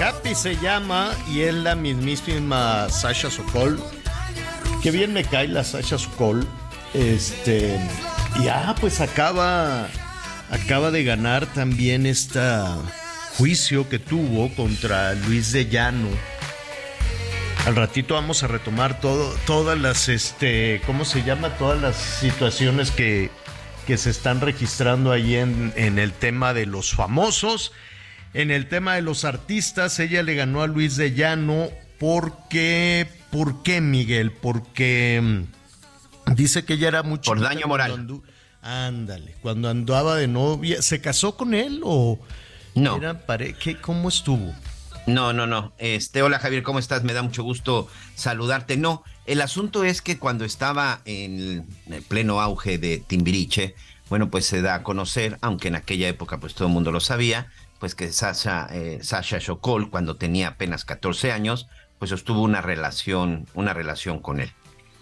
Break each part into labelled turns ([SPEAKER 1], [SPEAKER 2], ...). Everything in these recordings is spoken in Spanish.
[SPEAKER 1] Happy
[SPEAKER 2] se llama y es la mismísima Sasha Sokol. Qué bien me cae la Sasha Sokol. Este, y ah, pues acaba, acaba de ganar también este juicio que tuvo contra Luis de Llano. Al ratito vamos a retomar todo, todas las, este, ¿cómo se llama? Todas las situaciones que, que se están registrando ahí en, en el tema de los famosos. En el tema de los artistas, ella le ganó a Luis de Llano porque, ¿por qué Miguel? Porque mm, dice que ella era mucho
[SPEAKER 3] Por daño moral.
[SPEAKER 2] ándale, cuando andaba de novia, ¿se casó con él o
[SPEAKER 3] No.
[SPEAKER 2] pare- ¿qué- ¿Cómo estuvo?
[SPEAKER 3] No, no, no. Este, hola Javier, ¿cómo estás? Me da mucho gusto saludarte. No, el asunto es que cuando estaba en el pleno auge de Timbiriche, bueno, pues se da a conocer, aunque en aquella época pues todo el mundo lo sabía, pues que Sasha, eh, Sasha Sokol, cuando tenía apenas 14 años, pues sostuvo una relación, una relación con él.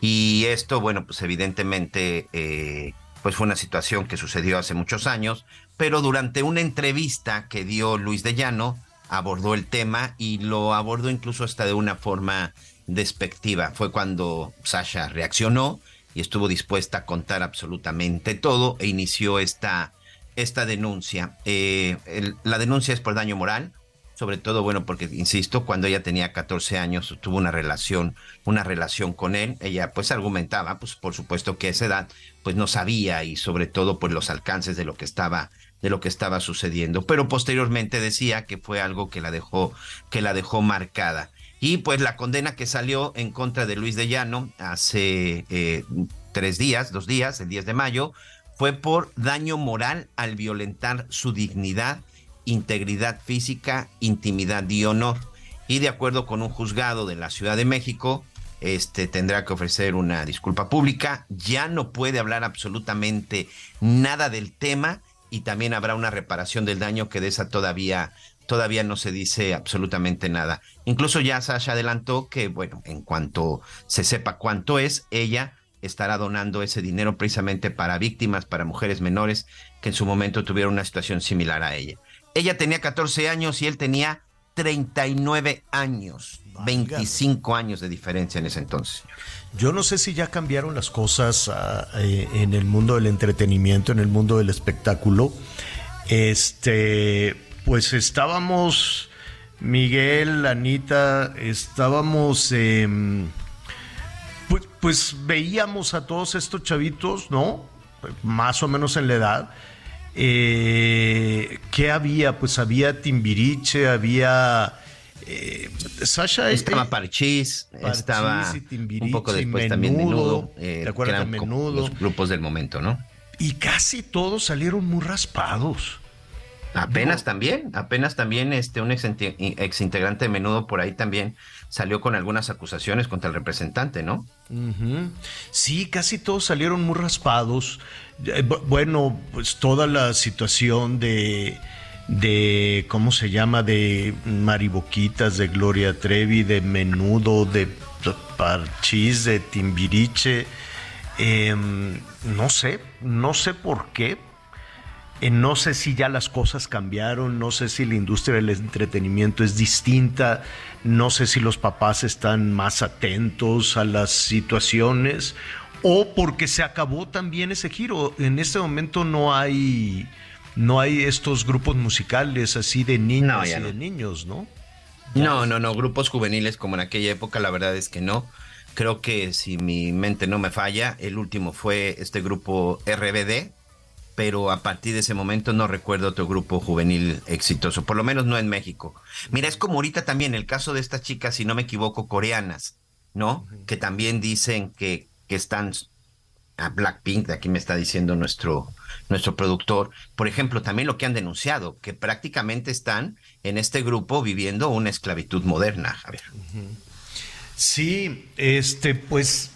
[SPEAKER 3] Y esto, bueno, pues evidentemente, eh, pues fue una situación que sucedió hace muchos años, pero durante una entrevista que dio Luis de Llano, abordó el tema y lo abordó incluso hasta de una forma despectiva. Fue cuando Sasha reaccionó y estuvo dispuesta a contar absolutamente todo e inició esta, esta denuncia. Eh, la denuncia es por daño moral, sobre todo, bueno, porque, insisto, cuando ella tenía 14 años tuvo una relación, una relación con él, ella pues argumentaba, pues por supuesto que a esa edad pues no sabía y sobre todo pues los alcances de lo que estaba de lo que estaba sucediendo, pero posteriormente decía que fue algo que la dejó que la dejó marcada. Y pues la condena que salió en contra de Luis de Llano hace eh, tres días, dos días, el 10 de mayo, fue por daño moral al violentar su dignidad, integridad física, intimidad y honor. Y de acuerdo con un juzgado de la Ciudad de México, este tendrá que ofrecer una disculpa pública, ya no puede hablar absolutamente nada del tema y también habrá una reparación del daño que de esa todavía todavía no se dice absolutamente nada. Incluso ya Sasha adelantó que bueno, en cuanto se sepa cuánto es, ella estará donando ese dinero precisamente para víctimas, para mujeres menores que en su momento tuvieron una situación similar a ella. Ella tenía 14 años y él tenía 39 años, 25 años de diferencia en ese entonces.
[SPEAKER 2] Yo no sé si ya cambiaron las cosas ah, eh, en el mundo del entretenimiento, en el mundo del espectáculo. Este, pues estábamos, Miguel, Anita, estábamos, em, pues, pues veíamos a todos estos chavitos, ¿no? Más o menos en la edad. Eh, ¿Qué había? Pues había Timbiriche, había... eh, Sasha
[SPEAKER 3] Estaba
[SPEAKER 2] eh,
[SPEAKER 3] Parchís,
[SPEAKER 2] Parchís
[SPEAKER 3] estaba un poco después también
[SPEAKER 2] Menudo.
[SPEAKER 3] Menudo, eh,
[SPEAKER 2] ¿Te acuerdas
[SPEAKER 3] que eran
[SPEAKER 2] de
[SPEAKER 3] como
[SPEAKER 2] Menudo?
[SPEAKER 3] los grupos del momento, ¿no?
[SPEAKER 2] Y casi todos salieron muy raspados.
[SPEAKER 3] Apenas también, apenas también este un ex, ex integrante de Menudo por ahí también salió con algunas acusaciones contra el representante, ¿no?
[SPEAKER 2] Sí, casi todos salieron muy raspados. Eh, bu- Bueno, pues toda la situación de, de ¿cómo se llama? De Mariboquitas, de Gloria Trevi, de Menudo, de Parchís, de Timbiriche. Em, no sé, no sé por qué. Eh, no sé si ya las cosas cambiaron, no sé si la industria del entretenimiento es distinta, no sé si los papás están más atentos a las situaciones o porque se acabó también ese giro. En este momento no hay no hay estos grupos musicales así de niñas
[SPEAKER 3] No,
[SPEAKER 2] y
[SPEAKER 3] no.
[SPEAKER 2] de niños, ¿no?
[SPEAKER 3] No, no, no, grupos juveniles como en aquella época, la verdad es que no. Creo que si mi mente no me falla, el último fue este grupo RBD, pero a partir de ese momento no recuerdo otro grupo juvenil exitoso, por lo menos no en México. Mira, es como ahorita también el caso de estas chicas, si no me equivoco, coreanas, ¿no? Que también dicen que, que están a Blackpink, de aquí me está diciendo nuestro, nuestro productor, por ejemplo, también lo que han denunciado, que prácticamente están en este grupo viviendo una esclavitud moderna, Javier.
[SPEAKER 2] Sí, este, pues,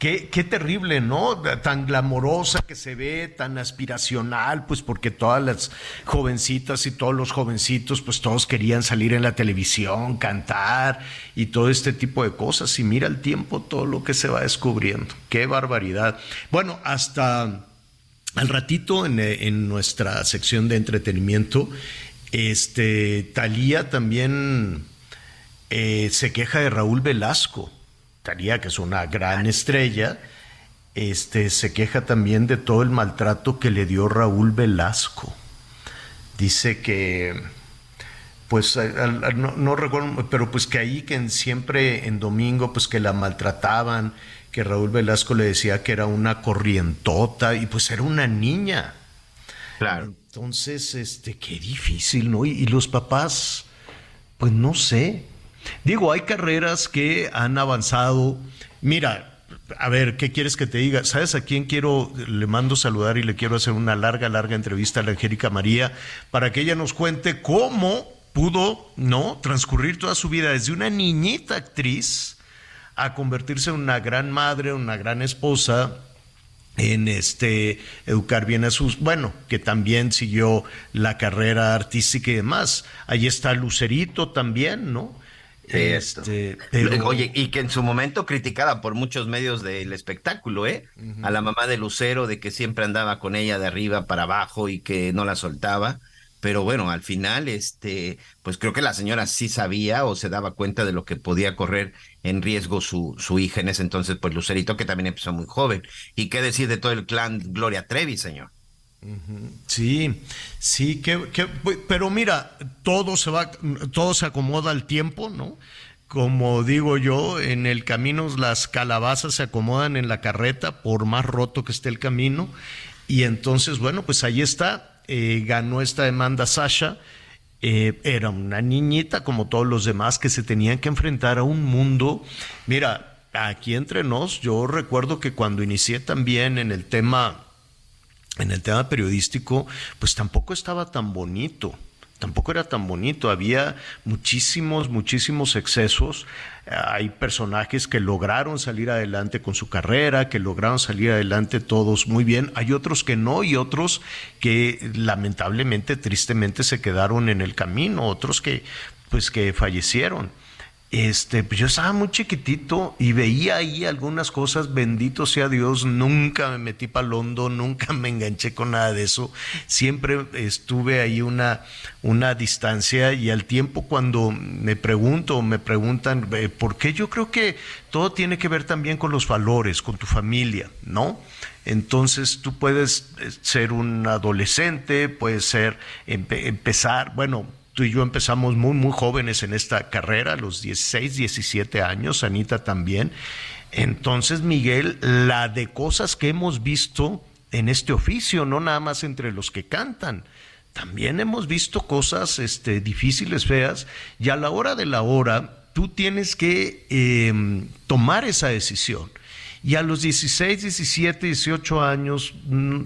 [SPEAKER 2] qué, qué terrible, ¿no? Tan glamorosa que se ve, tan aspiracional, pues porque todas las jovencitas y todos los jovencitos, pues todos querían salir en la televisión, cantar y todo este tipo de cosas. Y mira el tiempo, todo lo que se va descubriendo. Qué barbaridad. Bueno, hasta al ratito en, en nuestra sección de entretenimiento, este, Talía también eh, se queja de Raúl Velasco. Que es una gran estrella, este, se queja también de todo el maltrato que le dio Raúl Velasco. Dice que, pues, al- al- no, no recuerdo, pero pues que ahí que en- siempre en domingo, pues que la maltrataban, que Raúl Velasco le decía que era una corrientota y pues era una niña.
[SPEAKER 3] Claro.
[SPEAKER 2] Entonces, este, qué difícil, ¿no? Y, y los papás, pues no sé. Digo, hay carreras que han avanzado. Mira, a ver, ¿qué quieres que te diga? ¿Sabes a quién quiero? Le mando saludar y le quiero hacer una larga, larga entrevista a la Angélica María para que ella nos cuente cómo pudo, ¿no? Transcurrir toda su vida desde una niñita actriz a convertirse en una gran madre, una gran esposa, en este educar bien a sus, bueno, que también siguió la carrera artística y demás. Ahí está Lucerito también, ¿no? Este, pero-
[SPEAKER 3] Oye, y que en su momento criticada por muchos medios del espectáculo, ¿eh? A la mamá de Lucero, de que siempre andaba con ella de arriba para abajo y que no la soltaba. Pero bueno, al final, este, pues creo que la señora sí sabía o se daba cuenta de lo que podía correr en riesgo su, su hija en ese entonces, pues Lucerito, que también empezó muy joven. ¿Y qué decir de todo el clan Gloria Trevi, señor?
[SPEAKER 2] Sí, sí, que, que- pero mira, todo se va, todo se acomoda al tiempo, ¿no? Como digo yo, en el camino las calabazas se acomodan en la carreta, por más roto que esté el camino. Y entonces, bueno, pues ahí está, eh, ganó esta demanda Sasha. Eh, era una niñita como todos los demás que se tenían que enfrentar a un mundo. Mira, aquí entre nos, yo recuerdo que cuando inicié también en el tema en el tema periodístico, pues tampoco estaba tan bonito. Tampoco era tan bonito, había muchísimos, muchísimos excesos. Hay personajes que lograron salir adelante con su carrera, que lograron salir adelante todos muy bien. Hay otros que no y otros que lamentablemente, tristemente se quedaron en el camino, otros que pues que fallecieron. Este, pues yo estaba muy chiquitito y veía ahí algunas cosas, bendito sea Dios, nunca me metí palondo, nunca me enganché con nada de eso, siempre estuve ahí una, una distancia y al tiempo cuando me pregunto me preguntan, eh, ¿por qué? Yo creo que todo tiene que ver también con los valores, con tu familia, ¿no? Entonces tú puedes eh, ser un adolescente, puedes ser, empe- empezar, bueno, Y yo empezamos muy, muy jóvenes en esta carrera, a los 16, 17 años, Anita también. Entonces, Miguel, la de cosas que hemos visto en este oficio, no nada más entre los que cantan, también hemos visto cosas este, difíciles, feas, y a la hora de la hora, tú tienes que eh, tomar esa decisión. Y a los 16, 17, 18 años, mm,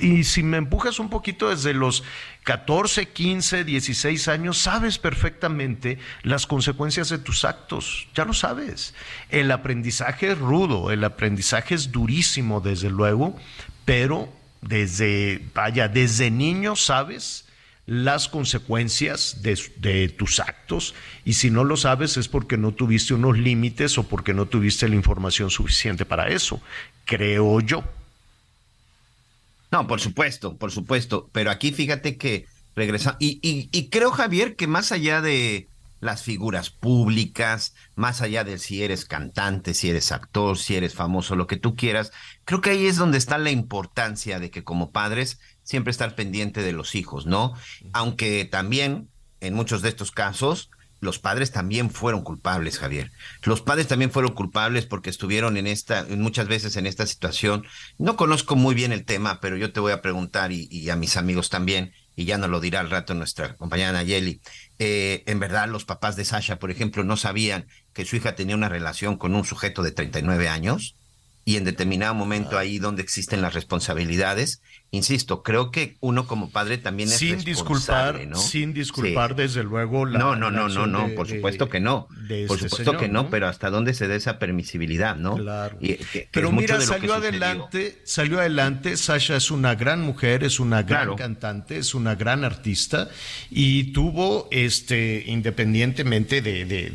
[SPEAKER 2] y, si me empujas un poquito desde los 14, 15, 16 años, sabes perfectamente las consecuencias de tus actos, ya lo sabes. El aprendizaje es rudo, el aprendizaje es durísimo, desde luego, pero desde, vaya, desde niño sabes las consecuencias de tus actos y si no lo sabes es porque no tuviste unos límites o porque no tuviste la información suficiente para eso, creo yo.
[SPEAKER 3] No, por supuesto, por supuesto. Pero aquí fíjate que regresa. Y, y, y creo, Javier, que más allá de las figuras públicas, más allá de si eres cantante, si eres actor, si eres famoso, lo que tú quieras, creo que ahí es donde está la importancia de que como padres siempre estar pendiente de los hijos, ¿no? Aunque también en muchos de estos casos los padres también fueron culpables, Javier. Los padres también fueron culpables porque estuvieron en esta, muchas veces en esta situación. No conozco muy bien el tema, pero yo te voy a preguntar y, y a mis amigos también, y ya nos lo dirá al rato nuestra compañera Nayeli. Eh, en verdad, los papás de Sasha, por ejemplo, no sabían que su hija tenía una relación con un sujeto de 39 años y en determinado momento ahí donde existen las responsabilidades. Insisto, creo que uno como padre también es
[SPEAKER 2] sin disculpar,
[SPEAKER 3] ¿no?
[SPEAKER 2] sin disculpar
[SPEAKER 3] Sí.
[SPEAKER 2] desde luego la
[SPEAKER 3] no, no, no, no, no,
[SPEAKER 2] de-
[SPEAKER 3] por
[SPEAKER 2] de-
[SPEAKER 3] supuesto que no. Por
[SPEAKER 2] este
[SPEAKER 3] supuesto
[SPEAKER 2] señor,
[SPEAKER 3] que no, pero hasta dónde se da esa permisibilidad, ¿no?
[SPEAKER 2] Claro.
[SPEAKER 3] Y, que- que
[SPEAKER 2] Pero mira, salió
[SPEAKER 3] sucedió.
[SPEAKER 2] adelante, salió adelante. Sasha es una gran mujer, es una gran
[SPEAKER 3] Claro.
[SPEAKER 2] cantante, es una gran artista y tuvo, este, independientemente de, de-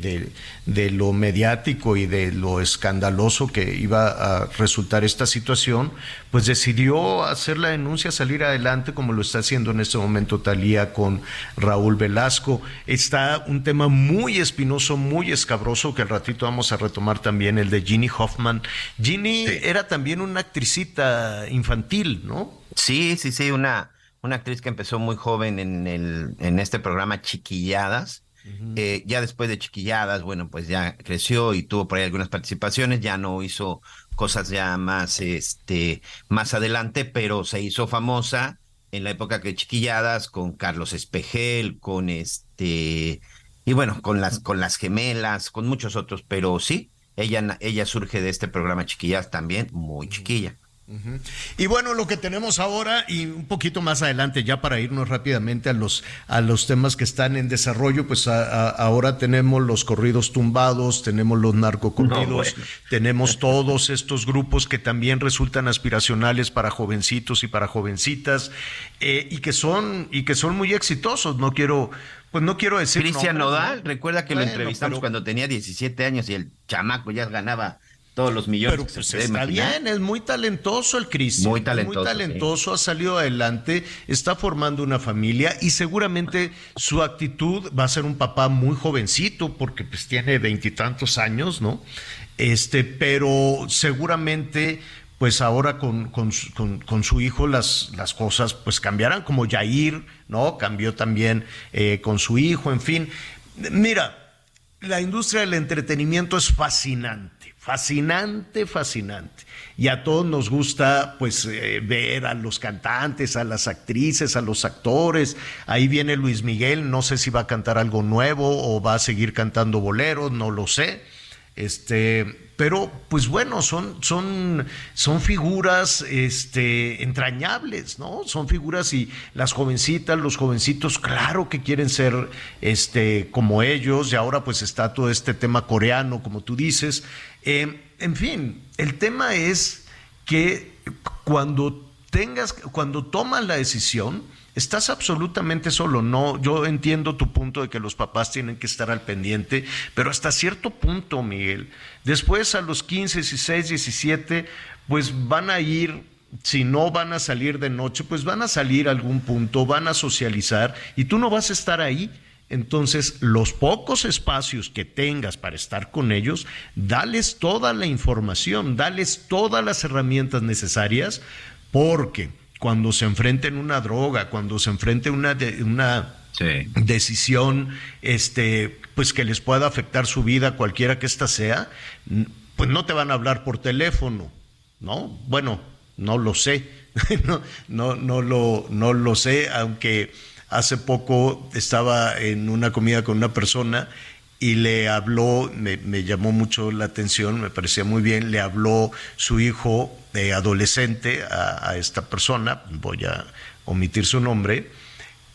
[SPEAKER 2] de- lo mediático y de lo escandaloso que iba a resultar esta situación, pues decidió hacer denuncia, salir adelante como lo está haciendo en este momento Talía con Raúl Velasco. Está un tema muy espinoso, muy escabroso que al ratito vamos a retomar también, el de Ginny Hoffman. Ginny
[SPEAKER 3] Sí.
[SPEAKER 2] era también una actricita infantil, ¿no?
[SPEAKER 3] Sí, sí, sí, una, una actriz que empezó muy joven en, el, en este programa Chiquilladas. Eh, ya después de Chiquilladas, bueno, pues ya creció y tuvo por ahí algunas participaciones, ya no hizo cosas ya más, este, más adelante, pero se hizo famosa en la época que Chiquilladas con Carlos Espejel, con este, y bueno, con las, con las gemelas, con muchos otros, pero sí, ella, ella surge de este programa Chiquilladas también, muy chiquilla.
[SPEAKER 2] Y bueno, lo que tenemos ahora y un poquito más adelante, ya para irnos rápidamente a los, a los temas que están en desarrollo, pues a- a- ahora tenemos los corridos tumbados, tenemos los narcocorridos,
[SPEAKER 3] No, bueno.
[SPEAKER 2] tenemos todos estos grupos que también resultan aspiracionales para jovencitos y para jovencitas eh, y que son y que son muy exitosos. No quiero, pues no quiero decir
[SPEAKER 3] Cristian Nodal,
[SPEAKER 2] ¿no?
[SPEAKER 3] recuerda que
[SPEAKER 2] Bueno,
[SPEAKER 3] lo entrevistamos
[SPEAKER 2] pero-
[SPEAKER 3] cuando tenía 17 años y el chamaco ya ganaba todos los millones.
[SPEAKER 2] Pero
[SPEAKER 3] que
[SPEAKER 2] pues está
[SPEAKER 3] imaginar.
[SPEAKER 2] bien, es muy talentoso el Cristian.
[SPEAKER 3] Muy talentoso,
[SPEAKER 2] Muy talentoso, ha salido adelante, está formando una familia y seguramente su actitud va a ser un papá muy jovencito porque pues tiene veintitantos años, ¿no? Este, pero seguramente pues ahora con, con su- con- con su hijo las, las cosas pues cambiarán, como Yair, ¿no? Cambió también eh, con su hijo, en fin. Mira, la industria del entretenimiento es fascinante, fascinante, fascinante. Y a todos nos gusta pues eh, ver a los cantantes, a las actrices, a los actores. Ahí viene Luis Miguel, no sé si va a cantar algo nuevo o va a seguir cantando boleros, no lo sé. Este, pero pues bueno, son, son, son figuras este, entrañables, ¿no? Son figuras y las jovencitas, los jovencitos, claro que quieren ser este, como ellos, y ahora pues está todo este tema coreano, como tú dices. Eh, en fin, el tema es que cuando tengas, cuando tomas la decisión, estás absolutamente solo. No, yo entiendo tu punto de que los papás tienen que estar al pendiente, pero hasta cierto punto, Miguel. Después a los 15, 16, 17, pues van a ir si no van a salir de noche, pues van a salir a algún punto, van a socializar y tú no vas a estar ahí. Entonces, los pocos espacios que tengas para estar con ellos, dales toda la información, dales todas las herramientas necesarias, porque cuando se enfrenten una droga, cuando se enfrente una, de- una
[SPEAKER 3] Sí.
[SPEAKER 2] decisión este, pues que les pueda afectar su vida, cualquiera que ésta sea, pues no te van a hablar por teléfono, ¿no? Bueno, no lo sé, no, no, no, lo, no lo sé, aunque hace poco estaba en una comida con una persona y le habló, me, me llamó mucho la atención, me parecía muy bien, le habló su hijo eh, adolescente a, esta persona, voy a omitir su nombre,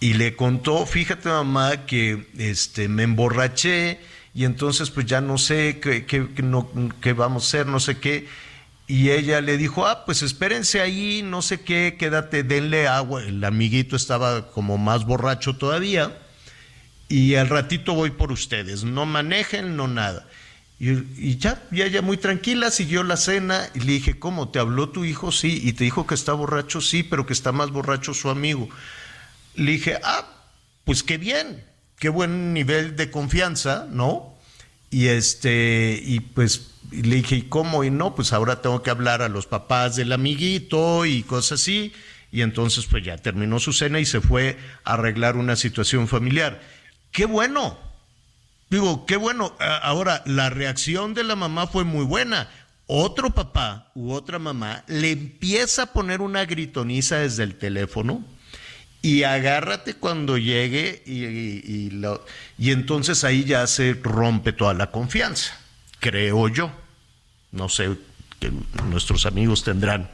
[SPEAKER 2] y le contó, fíjate mamá, que este, me emborraché y entonces pues ya no sé qué, qué- qué no- qué vamos a hacer, no sé qué. y ella le dijo, ah, pues espérense ahí, no sé qué, quédate, denle agua. El amiguito estaba como más borracho todavía. Y al ratito voy por ustedes, no manejen, no nada. Y, ya, y ella muy tranquila, siguió la cena y le dije, ¿cómo? ¿Te habló tu hijo? Sí. ¿Y te dijo que está borracho? Sí, pero que está más borracho su amigo. Le dije, ah, pues qué bien, qué buen nivel de confianza, ¿no? Y este, y pues le dije, ¿y cómo? Y no, pues ahora tengo que hablar a los papás del amiguito y cosas así. Y entonces, pues ya terminó su cena y se fue a arreglar una situación familiar. ¡Qué bueno! Digo, qué bueno. Ahora, la reacción de la mamá fue muy buena. Otro papá u otra mamá le empieza a poner una gritoniza desde el teléfono y agárrate cuando llegue y, y- y lo- y entonces ahí ya se rompe toda la confianza, creo yo. No sé, que nuestros amigos tendrán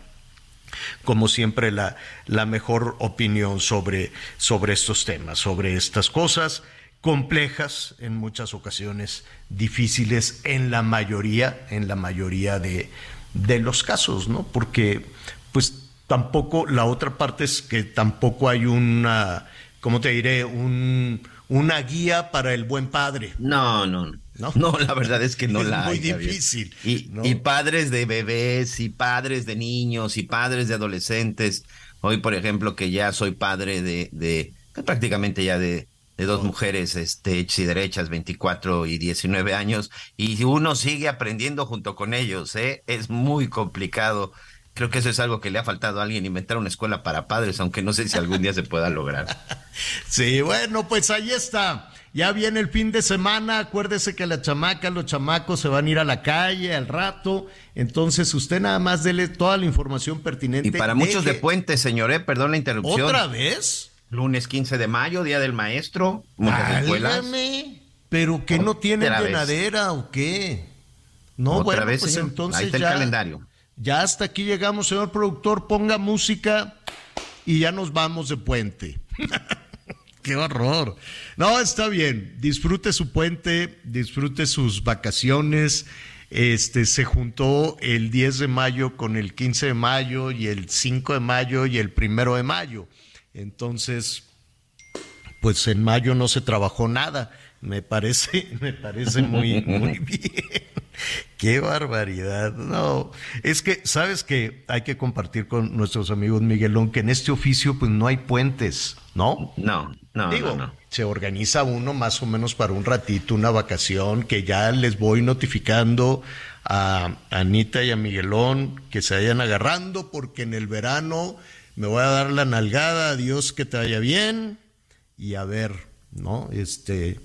[SPEAKER 2] como siempre, la, la mejor opinión sobre, sobre estos temas, sobre estas cosas complejas, en muchas ocasiones difíciles, en la mayoría, en la mayoría de, de los casos, ¿no? Porque, pues, tampoco, la otra parte es que tampoco hay una, ¿cómo te diré? Un, una guía para el buen padre.
[SPEAKER 3] No, no,
[SPEAKER 2] ¿No?
[SPEAKER 3] no. la verdad es que no
[SPEAKER 2] Es
[SPEAKER 3] la
[SPEAKER 2] muy
[SPEAKER 3] hay. Javier.
[SPEAKER 2] difícil,
[SPEAKER 3] Y,
[SPEAKER 2] ¿no?
[SPEAKER 3] y padres de bebés, y padres de niños, y padres de adolescentes. Hoy, por ejemplo, que ya soy padre de, de prácticamente ya de, de dos mujeres, este, hechas y derechas, 24 y 19 años, y uno sigue aprendiendo junto con ellos, ¿eh? Es muy complicado. Creo que eso es algo que le ha faltado a alguien, inventar una escuela para padres, aunque no sé si algún día se pueda lograr.
[SPEAKER 2] Sí, bueno, pues ahí está. Ya viene el fin de semana. Acuérdese que la chamaca, los chamacos se van a ir a la calle al rato. Entonces, usted nada más dele toda la información pertinente.
[SPEAKER 3] Y para muchos de puente, señor, ¿eh? perdón la interrupción.
[SPEAKER 2] ¿Otra vez?
[SPEAKER 3] Lunes 15 de mayo, Día del Maestro, muchas escuelas.
[SPEAKER 2] Válgame. ¿Pero que no tienen
[SPEAKER 3] vez.
[SPEAKER 2] llenadera o qué? No,
[SPEAKER 3] Otra
[SPEAKER 2] bueno,
[SPEAKER 3] vez,
[SPEAKER 2] pues
[SPEAKER 3] señor.
[SPEAKER 2] entonces
[SPEAKER 3] Ahí está el
[SPEAKER 2] ya,
[SPEAKER 3] calendario.
[SPEAKER 2] ya hasta aquí llegamos, señor productor. Ponga música y ya nos vamos de puente. Qué horror. No, está bien. Disfrute su puente, disfrute sus vacaciones. Este se juntó el 10 de mayo con el 15 de mayo y el 5 de mayo y el primero de mayo. Entonces, pues en mayo no se trabajó nada. Me parece, me parece muy, muy bien. Qué barbaridad. No, es que, sabes que hay que compartir con nuestros amigos Miguelón que en este oficio, pues no hay puentes, ¿no?
[SPEAKER 3] No, no,
[SPEAKER 2] Digo,
[SPEAKER 3] no, no.
[SPEAKER 2] se organiza uno más o menos para un ratito, una vacación, que ya les voy notificando a Anita y a Miguelón que se vayan agarrando, porque en el verano me voy a dar la nalgada, adiós, que te vaya bien, y a ver, ¿no? Este,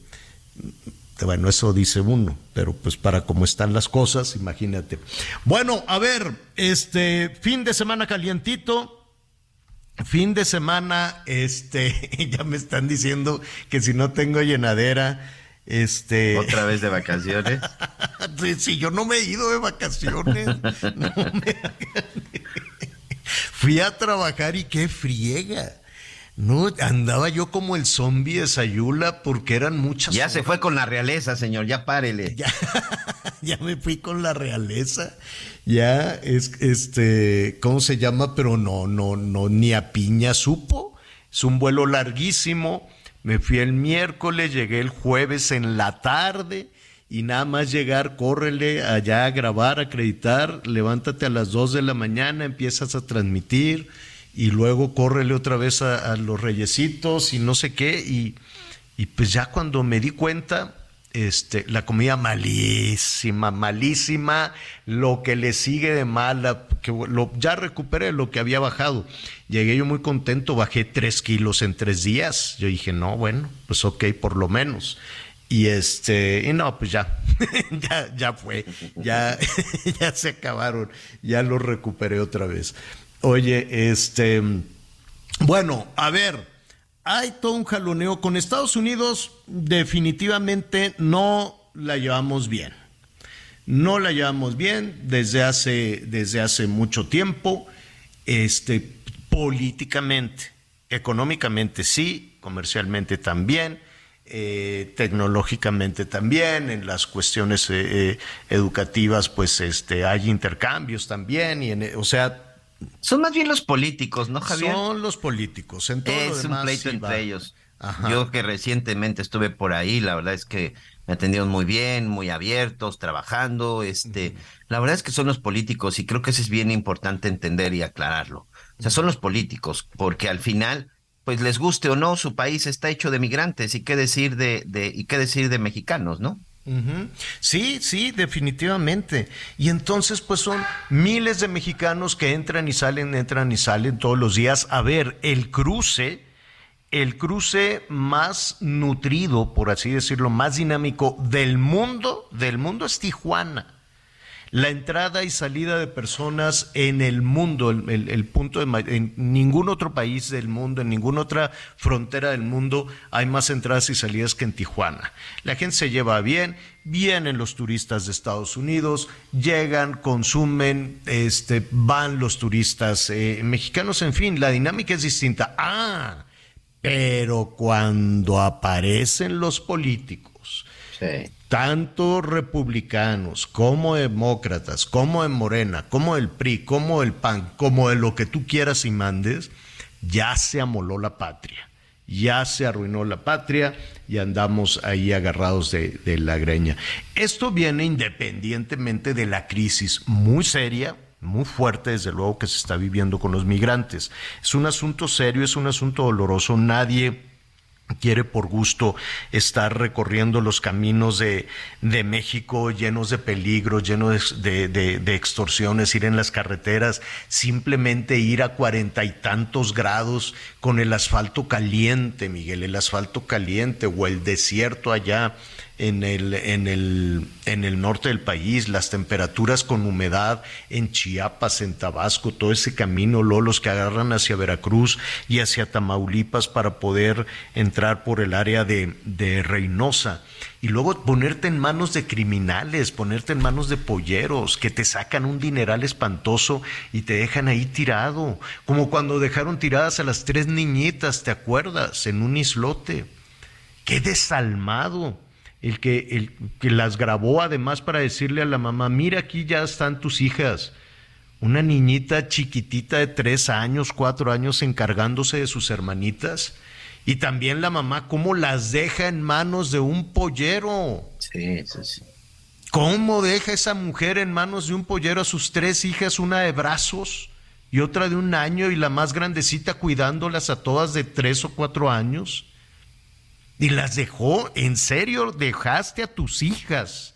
[SPEAKER 2] bueno, eso dice uno, pero pues para cómo están las cosas, imagínate. Bueno, a ver, este, fin de semana calientito, Fin de semana, este, ya me están diciendo que si no tengo llenadera, este,
[SPEAKER 3] Otra vez de vacaciones.
[SPEAKER 2] Sí, yo no me he ido de vacaciones. No me- Fui a trabajar y qué friega. No, andaba yo como el zombie de Sayula porque eran muchas
[SPEAKER 3] Ya se fue con la realeza, señor, ya párele.
[SPEAKER 2] Ya, ya me fui con la realeza. Ya es este, ¿cómo se llama? Pero no, no, no, ni a piña supo. Es un vuelo larguísimo. Me fui el miércoles, llegué el jueves en la tarde y nada más llegar, córrele allá a grabar, acreditar, levántate a las 2 de la mañana, empiezas a transmitir y luego córrele otra vez a, a los reyesitos y no sé qué. Y, y pues ya cuando me di cuenta, este, la comida malísima, malísima, lo que le sigue de mala, que lo, ya recuperé lo que había bajado. Llegué yo muy contento, bajé tres kilos en tres días. Yo dije, no, bueno, pues ok, por lo menos. Y este, y no, pues ya, ya, ya fue, ya, ya se acabaron, ya lo recuperé otra vez. Oye, este, bueno, a ver, hay todo un jaloneo con Estados Unidos, definitivamente no la llevamos bien. No la llevamos bien desde hace, desde hace mucho tiempo, este, políticamente, económicamente sí, comercialmente también. Eh, tecnológicamente también, en las cuestiones eh, eh, educativas, pues este, hay intercambios también, y en, o sea,
[SPEAKER 3] Son más bien los políticos, ¿no, Javier?
[SPEAKER 2] son los políticos. En todo lo
[SPEAKER 3] es un
[SPEAKER 2] demás,
[SPEAKER 3] pleito
[SPEAKER 2] sí
[SPEAKER 3] entre
[SPEAKER 2] va.
[SPEAKER 3] ellos.
[SPEAKER 2] Ajá.
[SPEAKER 3] Yo que recientemente estuve por ahí, la verdad es que me atendieron muy bien, muy abiertos, trabajando. Este, la verdad es que son los políticos y creo que eso es bien importante entender y aclararlo. O sea, son los políticos, porque al final, pues les guste o no, su país está hecho de migrantes y qué decir de, de y qué decir de mexicanos, ¿no?
[SPEAKER 2] Sí, sí, definitivamente. Y entonces, pues son miles de mexicanos que entran y salen, entran y salen todos los días. A ver, el cruce, el cruce más nutrido, por así decirlo, más dinámico del mundo, del mundo es Tijuana. La entrada y salida de personas en el mundo, el, punto de en ningún otro país del mundo, en ninguna otra frontera del mundo hay más entradas y salidas que en Tijuana. La gente se lleva bien, vienen los turistas de Estados Unidos, llegan, consumen, este, van los turistas eh, mexicanos, en fin, la dinámica es distinta. Ah, pero cuando aparecen los políticos,
[SPEAKER 3] Sí.
[SPEAKER 2] Tanto republicanos como demócratas, como de Morena, como del PRI, como del PAN, como de lo que tú quieras y mandes, ya se amoló la patria, ya se arruinó la patria y andamos ahí agarrados de, de la greña. Esto viene independientemente de la crisis muy seria, muy fuerte, desde luego, que se está viviendo con los migrantes. Es un asunto serio, es un asunto doloroso, nadie quiere por gusto estar recorriendo los caminos de, de México llenos de peligros, llenos de, de- de extorsiones, ir en las carreteras, simplemente ir a cuarenta y tantos grados con el asfalto caliente, Miguel, el asfalto caliente o el desierto allá en el, en el, en el norte del país, las temperaturas con humedad en Chiapas, en Tabasco, todo ese camino, lolos que agarran hacia Veracruz y hacia Tamaulipas para poder entrar por el área de, de Reynosa. Y luego ponerte en manos de criminales, ponerte en manos de polleros que te sacan un dineral espantoso y te dejan ahí tirado. Como cuando dejaron tiradas a las tres niñitas, ¿te acuerdas? En un islote. Qué desalmado. El que, el que las grabó además para decirle a la mamá, mira aquí ya están tus hijas. Una niñita chiquitita de tres años, cuatro años encargándose de sus hermanitas. Y también la mamá, cómo las deja en manos de un pollero.
[SPEAKER 3] Sí, sí, sí.
[SPEAKER 2] ¿Cómo deja esa mujer en manos de un pollero a sus tres hijas, una de brazos y otra de un año y la más grandecita cuidándolas a todas de tres o cuatro años? Y las dejó, en serio, dejaste a tus hijas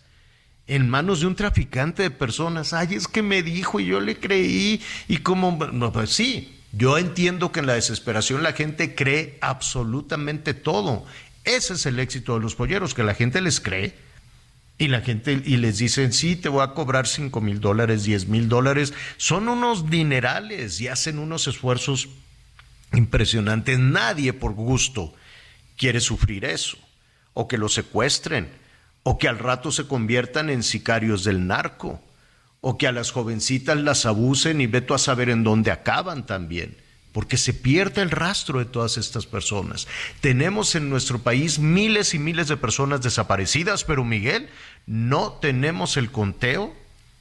[SPEAKER 2] en manos de un traficante de personas. Ay, es que me dijo y yo le creí. Y como, no, pues sí, yo entiendo que en la desesperación la gente cree absolutamente todo. Ese es el éxito de los polleros, que la gente les cree. Y la gente, y les dicen, sí, te voy a cobrar cinco mil dólares, diez mil dólares. Son unos dinerales y hacen unos esfuerzos impresionantes. Nadie por gusto quiere sufrir eso. O que lo secuestren. O que al rato se conviertan en sicarios del narco. O que a las jovencitas las abusen y veto a saber en dónde acaban también. Porque se pierde el rastro de todas estas personas. Tenemos en nuestro país miles y miles de personas desaparecidas, pero Miguel, no tenemos el conteo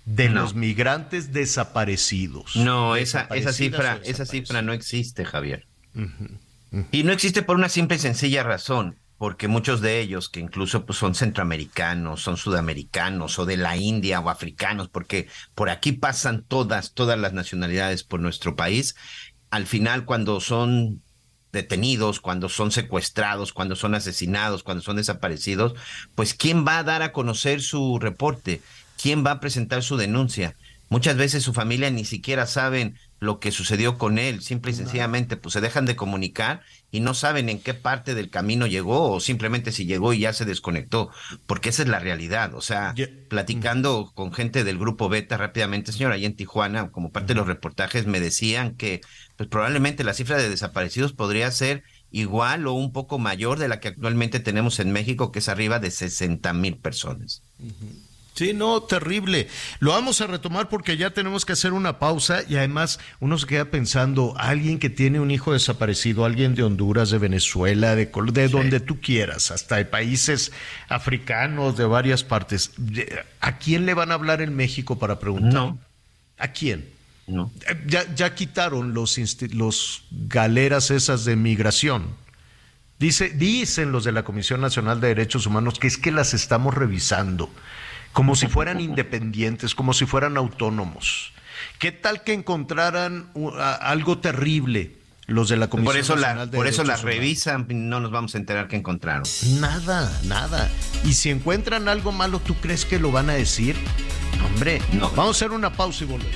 [SPEAKER 2] de
[SPEAKER 3] No.
[SPEAKER 2] los migrantes desaparecidos.
[SPEAKER 3] No, esa, esa cifra, esa cifra no existe, Javier. Y no existe por una simple y sencilla razón, porque muchos de ellos, que incluso pues, son centroamericanos, son sudamericanos o de la India o africanos, porque por aquí pasan todas, todas las nacionalidades por nuestro país, al final cuando son detenidos, cuando son secuestrados, cuando son asesinados, cuando son desaparecidos, pues ¿quién va a dar a conocer su reporte? ¿Quién va a presentar su denuncia? Muchas veces su familia ni siquiera saben lo que sucedió con él, simple y sencillamente pues se dejan de comunicar y no saben en qué parte del camino llegó o simplemente si llegó y ya se desconectó, porque esa es la realidad, o sea,
[SPEAKER 2] Ya-
[SPEAKER 3] platicando con gente del grupo Beta rápidamente, señor, ahí en Tijuana, como parte de los reportajes me decían que pues probablemente la cifra de desaparecidos podría ser igual o un poco mayor de la que actualmente tenemos en México, que es arriba de 60 mil personas.
[SPEAKER 2] Sí, no, terrible. Lo vamos a retomar porque ya tenemos que hacer una pausa y además uno se queda pensando, alguien que tiene un hijo desaparecido, alguien de Honduras, de Venezuela, de, de donde tú quieras, hasta de países africanos, de varias partes. ¿A quién le van a hablar en México para preguntar?
[SPEAKER 3] No.
[SPEAKER 2] ¿A quién?
[SPEAKER 3] No.
[SPEAKER 2] Eh, Ya, ya quitaron los, los galeras esas de migración. Dice, dicen los de la Comisión Nacional de Derechos Humanos que es que las estamos revisando, como si fueran independientes, como si fueran autónomos. ¿Qué tal que encontraran algo terrible los de la Comisión
[SPEAKER 3] Por eso,
[SPEAKER 2] Nacional
[SPEAKER 3] la,
[SPEAKER 2] de
[SPEAKER 3] por eso la
[SPEAKER 2] Derechos Humanos?
[SPEAKER 3] revisan, no nos vamos a enterar que encontraron.
[SPEAKER 2] Nada, nada. Y si encuentran algo malo, ¿tú crees que lo van a decir? Hombre,
[SPEAKER 3] No.
[SPEAKER 2] Vamos a hacer una pausa y volvemos.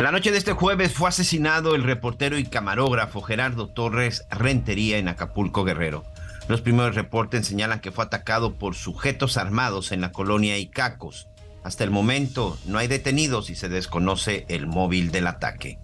[SPEAKER 3] La noche de este jueves fue asesinado el reportero y camarógrafo Gerardo Torres Rentería en Acapulco, Guerrero. Los primeros reportes señalan que fue atacado por sujetos armados en la colonia Icacos. Hasta el momento no hay detenidos y se desconoce el móvil del ataque.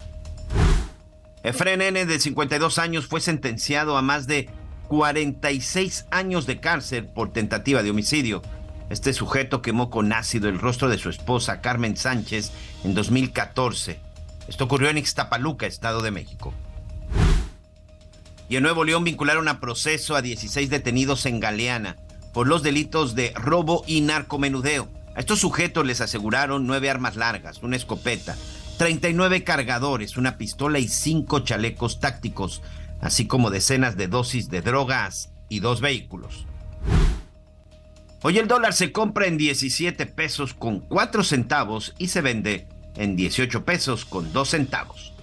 [SPEAKER 3] Efren N, de 52 años, fue sentenciado a más de 46 años de cárcel por tentativa de homicidio. Este sujeto quemó con ácido el rostro de su esposa, Carmen Sánchez, en 2014. Esto ocurrió en Ixtapaluca, Estado de México. Y en Nuevo León vincularon a proceso a 16 detenidos en Galeana por los delitos de robo y narcomenudeo. A estos sujetos les aseguraron nueve armas largas, una escopeta, 39 cargadores, una pistola y cinco chalecos tácticos, así como decenas de dosis de drogas y dos vehículos. Hoy el dólar se compra en 17 pesos con 4 centavos y se vende en 18 pesos con 2 centavos.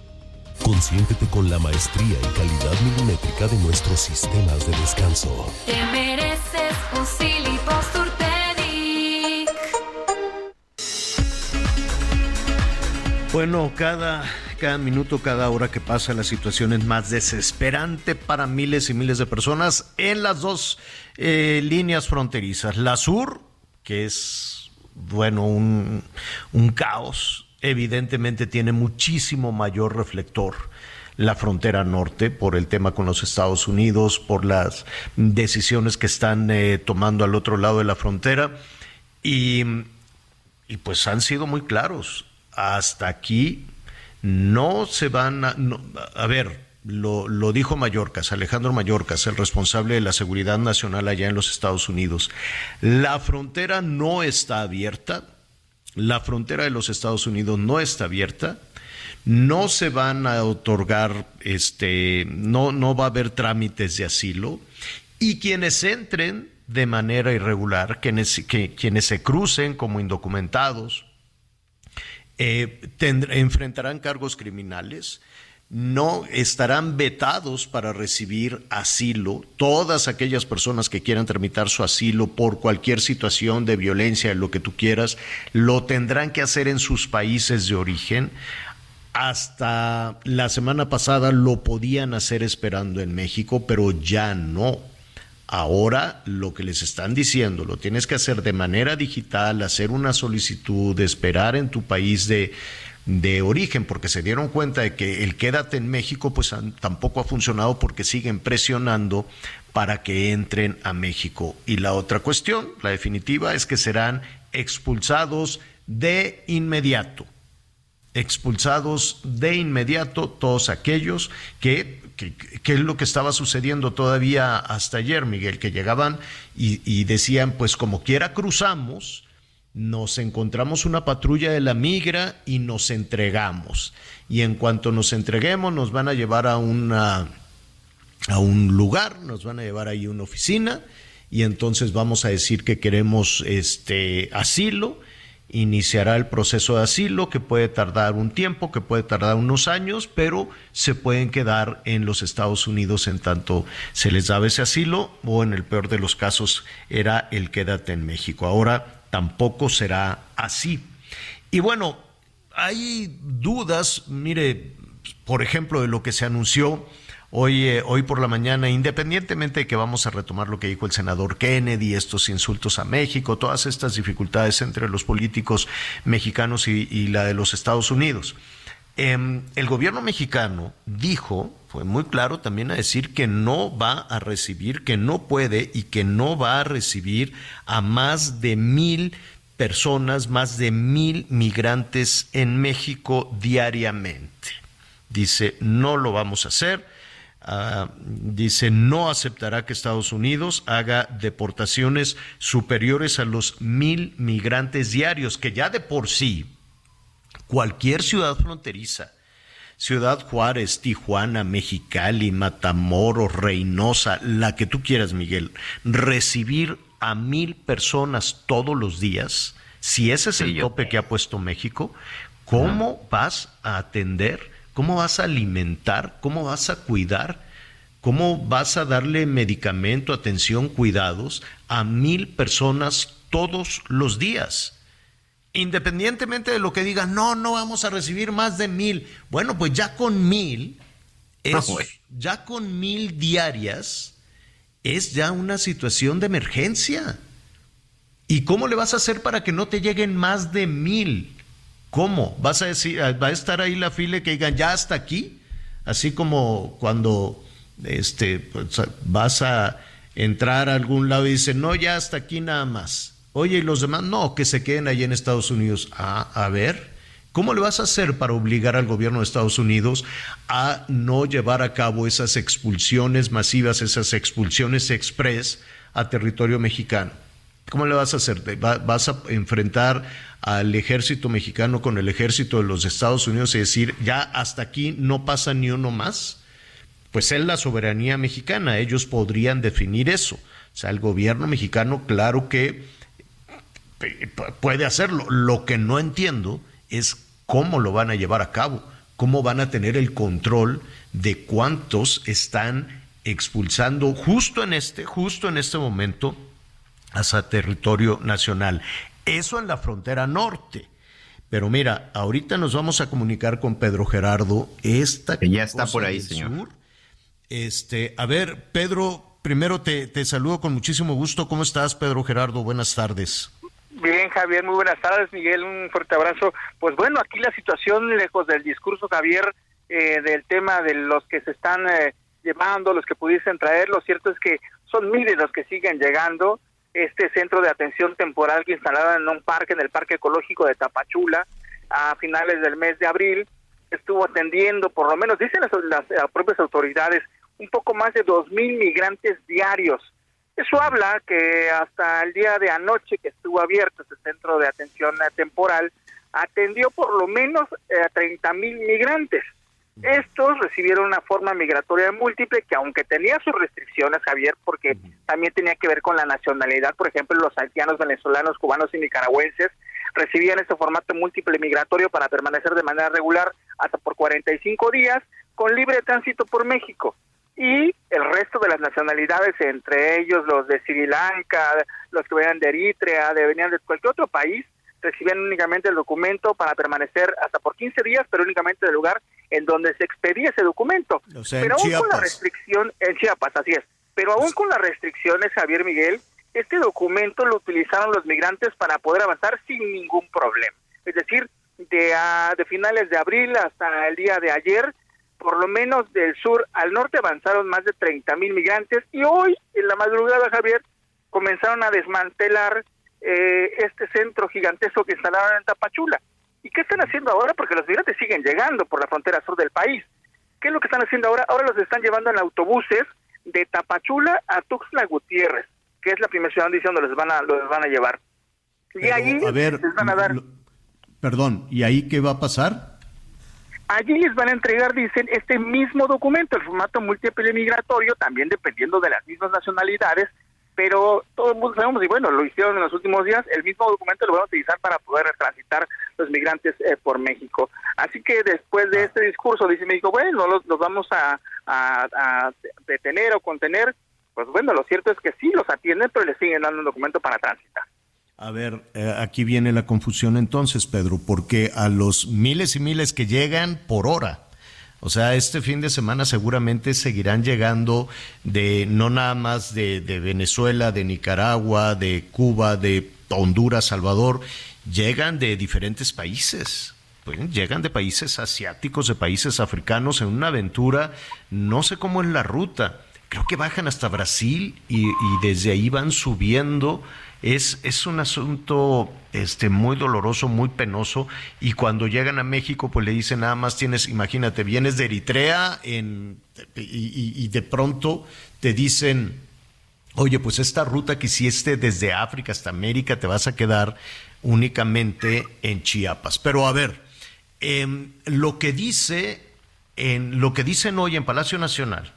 [SPEAKER 4] Consiéntete con la maestría y calidad milimétrica de nuestros sistemas de descanso.
[SPEAKER 5] Te mereces un.
[SPEAKER 2] Bueno, cada, cada minuto, cada hora que pasa, la situación es más desesperante para miles y miles de personas en las dos eh, líneas fronterizas. La sur, que es, bueno, un, caos, evidentemente tiene muchísimo mayor reflector la frontera norte por el tema con los Estados Unidos, por las decisiones que están eh, tomando al otro lado de la frontera y, y pues han sido muy claros. Hasta aquí no se van a... a ver, lo, dijo Mallorcas, Alejandro Mallorcas, el responsable de la seguridad nacional allá en los Estados Unidos. La frontera no está abierta, la frontera de los Estados Unidos no está abierta, no se van a otorgar, este, no, no va a haber trámites de asilo y quienes entren de manera irregular, quienes, que, quienes se crucen como indocumentados, eh, enfrentarán cargos criminales, no estarán vetados para recibir asilo. Todas aquellas personas que quieran tramitar su asilo por cualquier situación de violencia, lo que tú quieras, lo tendrán que hacer en sus países de origen. Hasta la semana pasada lo podían hacer esperando en México, pero ya no. Ahora lo que les están diciendo, lo tienes que hacer de manera digital, hacer una solicitud, esperar en tu país de, de origen, porque se dieron cuenta de que el quédate en México pues tampoco ha funcionado porque siguen presionando para que entren a México. Y la otra cuestión, la definitiva, es que serán expulsados de inmediato expulsados de inmediato todos aquellos que, que, que es lo que estaba sucediendo todavía hasta ayer, Miguel, que llegaban y, y decían, pues como quiera cruzamos, nos encontramos una patrulla de la migra y nos entregamos. Y en cuanto nos entreguemos, nos van a llevar a una a un lugar, nos van a llevar ahí una oficina y entonces vamos a decir que queremos este asilo, iniciará el proceso de asilo que puede tardar un tiempo, que puede tardar unos años, pero se pueden quedar en los Estados Unidos en tanto se les daba ese asilo o en el peor de los casos era el quédate en México. Ahora tampoco será así. Y bueno, hay dudas, mire, por ejemplo, de lo que se anunció Hoy, eh, hoy por la mañana, independientemente de que vamos a retomar lo que dijo el senador Kennedy, estos insultos a México, todas estas dificultades entre los políticos mexicanos y, la de los Estados Unidos, em, el gobierno mexicano dijo, fue muy claro también a decir que no va a recibir, que no puede y que no va a recibir a más de mil personas, más de mil migrantes en México diariamente. Dice, no lo vamos a hacer Ah, dice, no aceptará que Estados Unidos haga deportaciones superiores a los mil migrantes diarios, que ya de por sí cualquier ciudad fronteriza, Ciudad Juárez, Tijuana, Mexicali, Matamoros, Reynosa, la que tú quieras, Miguel, recibir a mil personas todos los días, si ese es el tope que ha puesto México, ¿cómo vas a atender? ¿Cómo vas a alimentar? ¿Cómo vas a cuidar? ¿Cómo vas a darle medicamento, atención, cuidados a mil personas todos los días? Independientemente de lo que digan, no, no vamos a recibir más de mil. Bueno, pues ya con mil, es, ya con mil diarias, es ya una situación de emergencia. ¿Y cómo le vas a hacer para que no te lleguen más de mil? ¿Cómo? ¿Vas a decir, va a estar ahí la fila que digan ya hasta aquí? Así como cuando este, pues, vas a entrar a algún lado y dicen, no, ya hasta aquí nada más. Oye, y los demás, no, que se queden ahí en Estados Unidos. Ah, a ver, ¿cómo le vas a hacer para obligar al gobierno de Estados Unidos a no llevar a cabo esas expulsiones masivas, esas expulsiones express a territorio mexicano? ¿Cómo le vas a hacer? ¿Vas a enfrentar al ejército mexicano con el ejército de los Estados Unidos y decir, ya hasta aquí no pasa ni uno más? Pues es la soberanía mexicana, ellos podrían definir eso. O sea, el gobierno mexicano, claro que puede hacerlo. Lo que no entiendo es cómo lo van a llevar a cabo, cómo van a tener el control de cuántos están expulsando justo en este, justo en este momento hacia territorio nacional. Eso en la frontera norte. Pero mira, ahorita nos vamos a comunicar con Pedro Gerardo. Esta
[SPEAKER 3] que ya está por ahí, señor.
[SPEAKER 2] Este, a ver, Pedro, primero te, te saludo con muchísimo gusto. ¿Cómo estás, Pedro Gerardo? Buenas tardes.
[SPEAKER 6] Bien, Javier, muy buenas tardes, Miguel, un fuerte abrazo. Pues bueno, aquí la situación, lejos del discurso, Javier, eh, del tema de los que se están eh, llevando, los que pudiesen traer, lo cierto es que son miles los que siguen llegando, este centro de atención temporal que instalado en un parque, en el Parque Ecológico de Tapachula, a finales del mes de abril, estuvo atendiendo, por lo menos dicen las, propias autoridades, un poco más de dos mil migrantes diarios. Eso habla que hasta el día de anoche que estuvo abierto este centro de atención temporal, atendió por lo menos eh, a 30 mil migrantes. Estos recibieron una forma migratoria múltiple que aunque tenía sus restricciones, Javier, porque también tenía que ver con la nacionalidad, por ejemplo, los haitianos, venezolanos, cubanos y nicaragüenses recibían este formato múltiple migratorio para permanecer de manera regular hasta por 45 días con libre tránsito por México. Y el resto de las nacionalidades, entre ellos los de Sri Lanka, los que venían de Eritrea, de venían de cualquier otro país, recibían únicamente el documento para permanecer hasta por 15 días, pero únicamente del lugar en donde se expedía ese documento. pero aún con la restricción, en Chiapas, así es. Pero aún con las restricciones, Javier Miguel, este documento lo utilizaron los migrantes para poder avanzar sin ningún problema. Es decir, de, de finales de abril hasta el día de ayer, por lo menos del sur al norte avanzaron más de 30 mil migrantes y hoy, en la madrugada, Javier, comenzaron a desmantelar eh, este centro gigantesco que instalaron en Tapachula. ¿Y qué están haciendo ahora? Porque los migrantes siguen llegando por la frontera sur del país. ¿Qué es lo que están haciendo ahora? Ahora los están llevando en autobuses de Tapachula a Tuxtla Gutiérrez, que es la primera ciudad donde los van a, los van a llevar.
[SPEAKER 2] Y ahí les van a dar... perdón, ¿y ahí qué va a pasar?
[SPEAKER 6] Allí les van a entregar, dicen, este mismo documento, el formato múltiple migratorio, también dependiendo de las mismas nacionalidades, pero todos mundo sabemos, y bueno, lo hicieron en los últimos días, el mismo documento lo van a utilizar para poder transitar los migrantes eh, por México. Así que después de este discurso, dice México, bueno, los, los vamos a, a- a detener o contener, pues bueno, lo cierto es que sí los atienden, pero les siguen dando un documento para transitar.
[SPEAKER 2] A ver, eh, aquí viene la confusión entonces, Pedro, porque a los miles y miles que llegan por hora, o sea, este fin de semana seguramente seguirán llegando de no nada más de, Venezuela, de Nicaragua, de Cuba, de Honduras, Salvador, llegan de diferentes países. Pues, llegan de países asiáticos, de países africanos en una aventura, no sé cómo es la ruta, creo que bajan hasta Brasil y desde ahí van subiendo. Es, es un asunto este, muy doloroso, muy penoso. Y cuando llegan a México, pues le dicen nada más tienes, imagínate, vienes de Eritrea en, y, de pronto te dicen, oye, pues esta ruta que hiciste desde África hasta América te vas a quedar únicamente en Chiapas. Pero a ver, em, lo que dice, en, lo que dicen hoy en Palacio Nacional,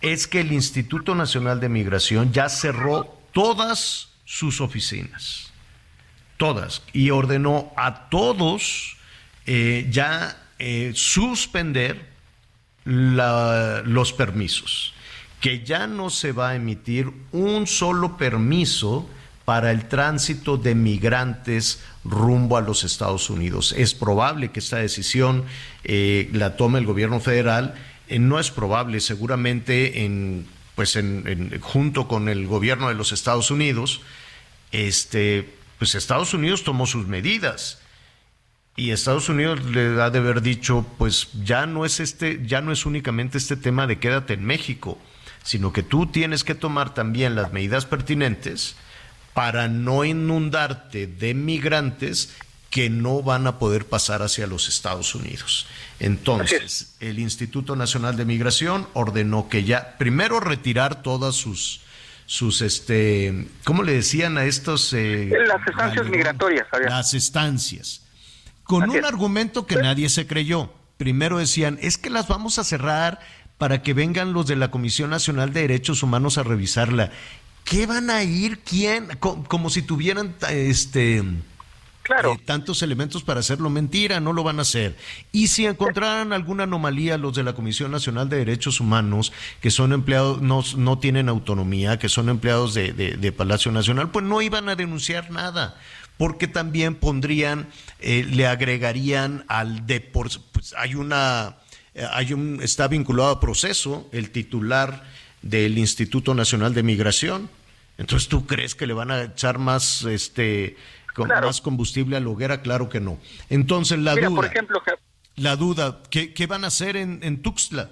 [SPEAKER 2] es que el Instituto Nacional de Migración ya cerró todas sus oficinas, todas, y ordenó a todos eh, ya eh, suspender los permisos, que ya no se va a emitir un solo permiso para el tránsito de migrantes rumbo a los Estados Unidos. Es probable que esta decisión eh, la tome el gobierno federal. No es probable, seguramente en, pues en- junto con el gobierno de los Estados Unidos, este, pues Estados Unidos tomó sus medidas. Y Estados Unidos le ha de haber dicho, pues ya no es este, ya no es únicamente este tema de quédate en México, sino que tú tienes que tomar también las medidas pertinentes para no inundarte de migrantes que no van a poder pasar hacia los Estados Unidos. Entonces, el Instituto Nacional de Migración ordenó que ya, primero retirar todas sus, sus, este, ¿cómo le decían a estos? eh,
[SPEAKER 6] Las estancias migratorias, Javier.
[SPEAKER 2] Las estancias. Con un argumento que nadie se creyó. Primero decían, es que las vamos a cerrar para que vengan los de la Comisión Nacional de Derechos Humanos a revisarla. ¿Qué van a ir? ¿Quién? Co- Como, si tuvieran este
[SPEAKER 6] claro.
[SPEAKER 2] tantos elementos para hacerlo mentira, no lo van a hacer. Y si encontraran alguna anomalía los de la Comisión Nacional de Derechos Humanos, que son empleados, no, no tienen autonomía, que son empleados de, de- Palacio Nacional, pues no iban a denunciar nada porque también pondrían, eh, le agregarían al de pues hay una, eh, hay un, está vinculado a proceso el titular del Instituto Nacional de Migración. Entonces, ¿tú crees que le van a echar más, este, con más combustible a la hoguera? Claro que no. Entonces, la
[SPEAKER 6] Mira,
[SPEAKER 2] duda,
[SPEAKER 6] por ejemplo,
[SPEAKER 2] la duda, ¿qué, qué van a hacer en, en Tuxtla?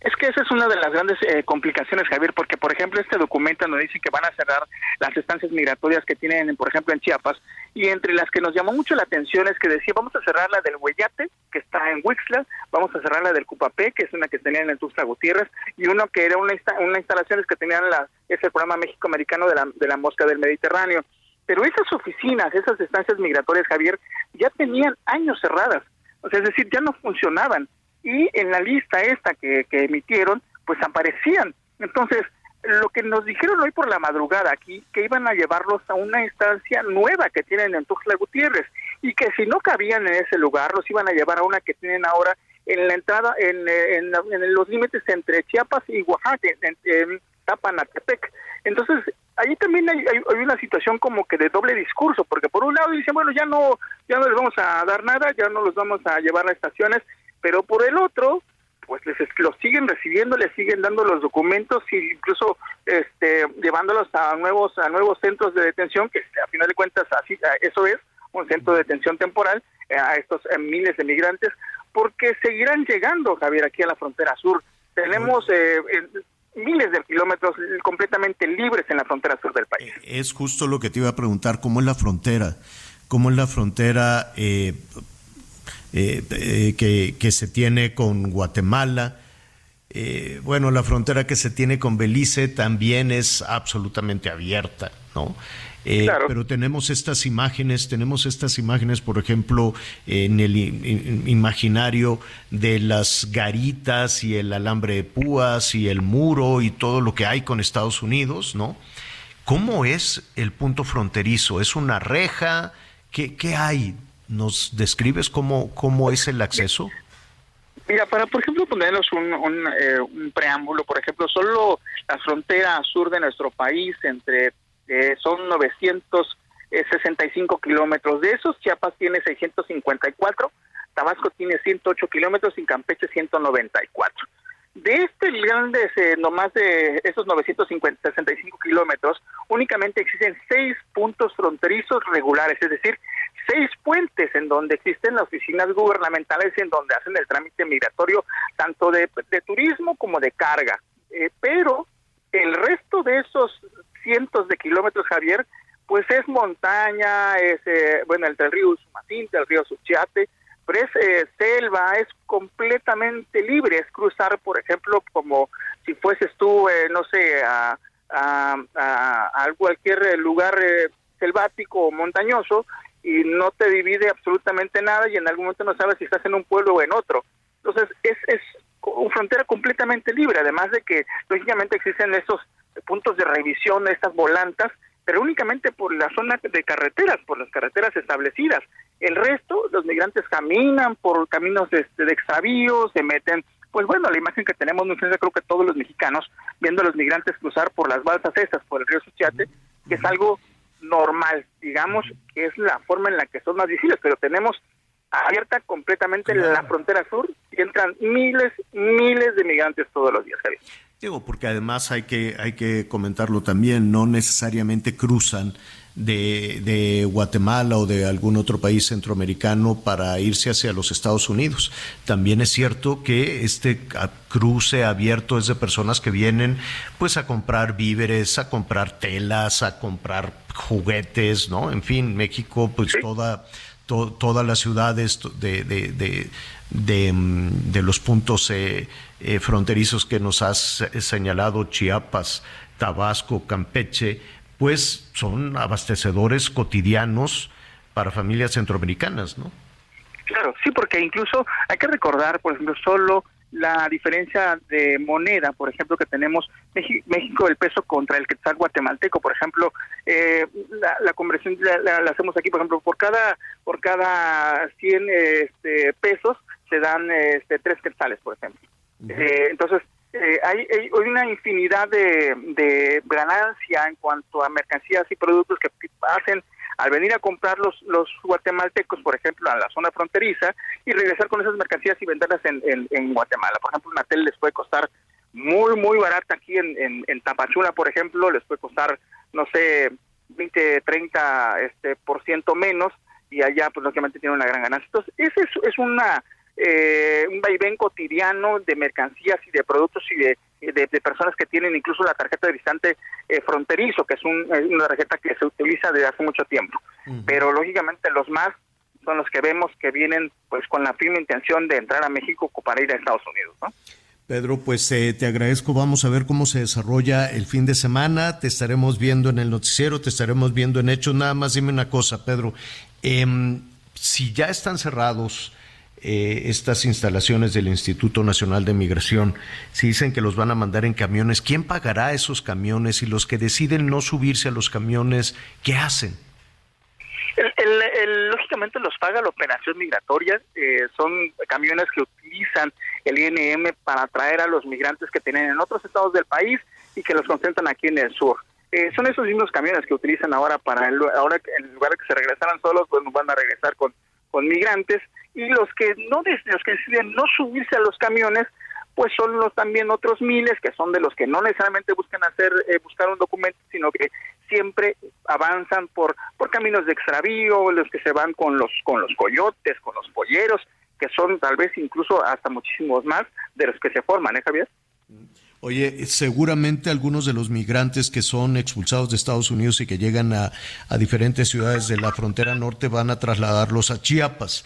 [SPEAKER 6] Es que esa es una de las grandes eh, complicaciones, Javier, porque, por ejemplo, este documento nos dice que van a cerrar las estancias migratorias que tienen, por ejemplo, en Chiapas, y entre las que nos llamó mucho la atención es que decía, vamos a cerrar la del Hueyate, que está en Huixla, vamos a cerrar la del Cupapé, que es una que tenían en Tuxtla Gutiérrez, y uno que era una, insta- una instalaciones que tenían la, es el programa México-Americano de la, de la Mosca del Mediterráneo. Pero esas oficinas, esas estancias migratorias, Javier, ya tenían años cerradas, o sea, es decir, ya no funcionaban y en la lista esta que, que emitieron, pues aparecían. Entonces, lo que nos dijeron hoy por la madrugada aquí, que iban a llevarlos a una instancia nueva que tienen en Tuxtla Gutiérrez y que si no cabían en ese lugar, los iban a llevar a una que tienen ahora en la entrada, en, en, en los límites entre Chiapas y Oaxaca, en Tapanatepec. Entonces, ahí también hay, hay- hay una situación como que de doble discurso, porque por un lado dicen, bueno, ya no, ya no les vamos a dar nada, ya no los vamos a llevar a estaciones, pero por el otro, pues les los siguen recibiendo, les siguen dando los documentos e incluso este llevándolos a nuevos a nuevos centros de detención que a final de cuentas así eso es un centro de detención temporal eh, a estos eh, miles de migrantes porque seguirán llegando Javier aquí a la frontera sur. Tenemos eh, miles de kilómetros completamente libres en la frontera sur del país
[SPEAKER 2] Es justo lo que te iba a preguntar, ¿cómo es la frontera? ¿Cómo es la frontera eh, eh, eh, que, que se tiene con Guatemala? eh, bueno, la frontera que se tiene con Belice también es absolutamente abierta, ¿no? Eh, pero tenemos estas imágenes, tenemos estas imágenes, por ejemplo, en el imaginario de las garitas y el alambre de púas y el muro y todo lo que hay con Estados Unidos, ¿no? ¿Cómo es el punto fronterizo? ¿Es una reja? ¿Qué, qué hay? ¿Nos describes cómo, cómo es el acceso?
[SPEAKER 6] Mira, para por ejemplo ponernos un, un, eh, un, preámbulo, por ejemplo, solo la frontera sur de nuestro país entre eh, son 965 kilómetros. De esos, Chiapas tiene 654, Tabasco tiene 108 kilómetros y Campeche 194 de este grande, eh, nomás de esos 965 kilómetros, únicamente existen seis puntos fronterizos regulares, es decir, seis puentes en donde existen las oficinas gubernamentales en donde hacen el trámite migratorio tanto de, turismo como de carga. Eh, pero el resto de esos cientos de kilómetros, Javier, pues es montaña, es, eh, bueno, entre el río Sumacinta, el río Suchiate, pero es eh, selva, es completamente libre, es cruzar, por ejemplo, como si fueses tú, eh, no sé, a, a, cualquier lugar eh, selvático o montañoso y no te divide absolutamente nada y en algún momento no sabes si estás en un pueblo o en otro. Entonces, es, es una frontera completamente libre, además de que lógicamente existen estos puntos de revisión, estas volantas, pero únicamente por la zona de carreteras, por las carreteras establecidas. El resto, los migrantes caminan por caminos de, de extravío, se meten, pues bueno, la imagen que tenemos muy frente, creo que todos los mexicanos, viendo a los migrantes cruzar por las balsas estas, por el río Suchiate, que es algo normal, digamos, que es la forma en la que son más visibles, pero tenemos abierta completamente la frontera sur y entran miles, miles de migrantes todos los días, Javier.
[SPEAKER 2] Digo, porque además hay que, hay que comentarlo también, no necesariamente cruzan de, de, Guatemala o de algún otro país centroamericano para irse hacia los Estados Unidos. También es cierto que este cruce abierto es de personas que vienen pues a comprar víveres, a comprar telas, a comprar juguetes, ¿no? En fin, México, pues toda, todas las ciudades de, de, de, mm, de los puntos eh, eh, fronterizos que nos has señalado, Chiapas, Tabasco, Campeche, pues son abastecedores cotidianos para familias centroamericanas, ¿no?
[SPEAKER 6] Claro, sí, porque incluso hay que recordar, por ejemplo, solo la diferencia de moneda, por ejemplo, que tenemos México, el peso contra el quetzal guatemalteco, por ejemplo, eh, la, conversión la, hacemos aquí, por ejemplo, por cada por cada 100 este, pesos se dan este, tres quetzales, por ejemplo. Eh, entonces, eh, hay, hay, una infinidad de, de ganancia en cuanto a mercancías y productos que hacen al venir a comprar los, los guatemaltecos, por ejemplo, a la zona fronteriza y regresar con esas mercancías y venderlas en, en, Guatemala. Por ejemplo, una tele les puede costar muy, muy barata aquí en, en, Tapachula, por ejemplo, les puede costar, no sé, 20, 30 este, por ciento menos y allá, pues, lógicamente, tiene una gran ganancia. Entonces, esa es, es una eh, un vaivén cotidiano de mercancías y de productos y de, de, personas que tienen incluso la tarjeta de distante eh, fronterizo, que es una tarjeta que se utiliza desde hace mucho tiempo. Pero lógicamente los más son los que vemos que vienen pues con la firme intención de entrar a México para ir a Estados Unidos, ¿no?
[SPEAKER 2] Pedro, pues eh, te agradezco. Vamos a ver cómo se desarrolla el fin de semana. Te estaremos viendo en el noticiero, te estaremos viendo en hechos. Nada más dime una cosa, Pedro. Em, si ya están cerrados eh, estas instalaciones del Instituto Nacional de Migración, si dicen que los van a mandar en camiones, ¿quién pagará esos camiones? Y los que deciden no subirse a los camiones, ¿qué hacen?
[SPEAKER 6] lógicamente los paga la operación migratoria, eh, son camiones que utilizan el INM para traer a los migrantes que tienen en otros estados del país y que los concentran aquí en el sur. Eh, son esos mismos camiones que utilizan ahora para el, ahora en lugar de que se regresaran solos, pues van a regresar con, con migrantes y los que no deciden no subirse a los camiones pues son los también otros miles que son de los que no necesariamente buscan hacer eh, buscar un documento sino que siempre avanzan por por caminos de extravío los que se van con los con los coyotes con los polleros que son tal vez incluso hasta muchísimos más de los que se forman eh Javier
[SPEAKER 2] Oye, seguramente algunos de los migrantes que son expulsados de Estados Unidos y que llegan a diferentes ciudades de la frontera norte van a trasladarlos a Chiapas.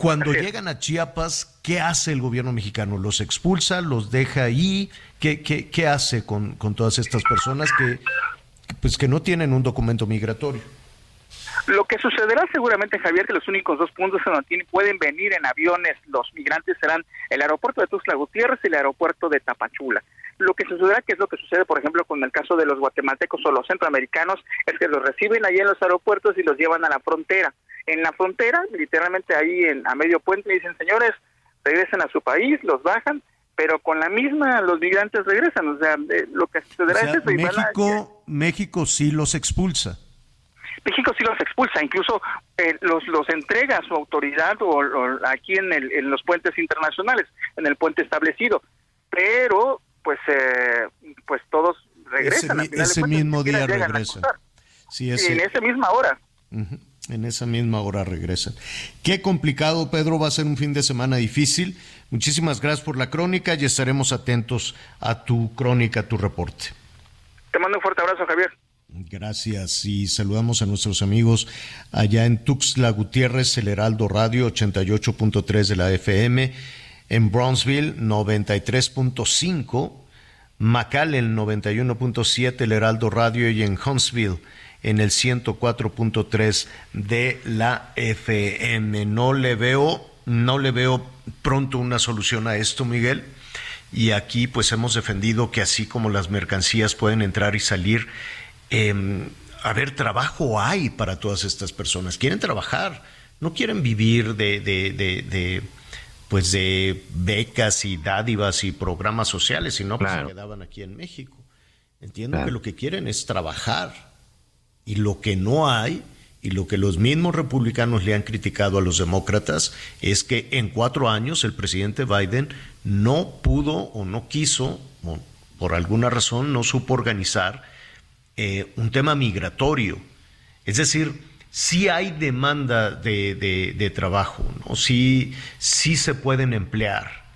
[SPEAKER 2] Cuando llegan a Chiapas, ¿qué hace el gobierno mexicano? ¿Los expulsa? ¿Los deja ahí? ¿Qué, qué, qué hace con, con todas estas personas que, pues, que no tienen un documento migratorio?
[SPEAKER 6] Lo que sucederá seguramente, Javier, que los únicos dos puntos en donde pueden venir en aviones los migrantes serán el aeropuerto de Tuxtla Gutiérrez y el aeropuerto de Tapachula. Lo que sucederá, que es lo que sucede, por ejemplo, con el caso de los guatemaltecos o los centroamericanos, es que los reciben allí en los aeropuertos y los llevan a la frontera. En la frontera, literalmente ahí en, a medio puente, dicen, señores, regresen a su país, los bajan, pero con la misma los migrantes regresan. O sea, eh, lo que sucederá
[SPEAKER 2] O sea,
[SPEAKER 6] es eso. y van a-
[SPEAKER 2] México, México sí los expulsa.
[SPEAKER 6] México sí los expulsa, incluso eh, los los entrega a su autoridad o, o aquí en, el, en los puentes internacionales, en el puente establecido, pero pues eh, pues todos
[SPEAKER 2] Ese,
[SPEAKER 6] regresan.
[SPEAKER 2] mi-
[SPEAKER 6] al final de
[SPEAKER 2] ese
[SPEAKER 6] cuentas,
[SPEAKER 2] mismo día
[SPEAKER 6] a
[SPEAKER 2] regresan. Sí,
[SPEAKER 6] Y
[SPEAKER 2] ese-
[SPEAKER 6] en esa misma hora.
[SPEAKER 2] Ujú, En esa misma hora regresan. Qué complicado, Pedro, va a ser un fin de semana difícil. Muchísimas gracias por la crónica y estaremos atentos a tu crónica, a tu reporte.
[SPEAKER 6] Te mando un fuerte abrazo, Javier.
[SPEAKER 2] Gracias y saludamos a nuestros amigos allá en Tuxtla Gutiérrez, el Heraldo Radio 88.3 de la FM, en Brownsville 93.5, McAllen 91.7 el Heraldo Radio y en Huntsville en el 104.3 de la FM. No le veo, no le veo pronto una solución a esto, Miguel. Y aquí pues hemos defendido que así como las mercancías pueden entrar y salir, eh, a ver, trabajo hay para todas estas personas. Quieren trabajar, no quieren vivir de, de, de, de, pues de becas y dádivas y programas sociales, sino
[SPEAKER 3] Claro.
[SPEAKER 2] se quedaban aquí en México. Entiendo
[SPEAKER 3] Claro.
[SPEAKER 2] que lo que quieren es trabajar. Y lo que no hay, y lo que los mismos republicanos le han criticado a los demócratas, es que en cuatro años el presidente Biden no pudo o no quiso, o por alguna razón no supo organizar eh, un tema migratorio. Es decir, sí hay demanda de, de- trabajo, ¿no? sí, sí se pueden emplear,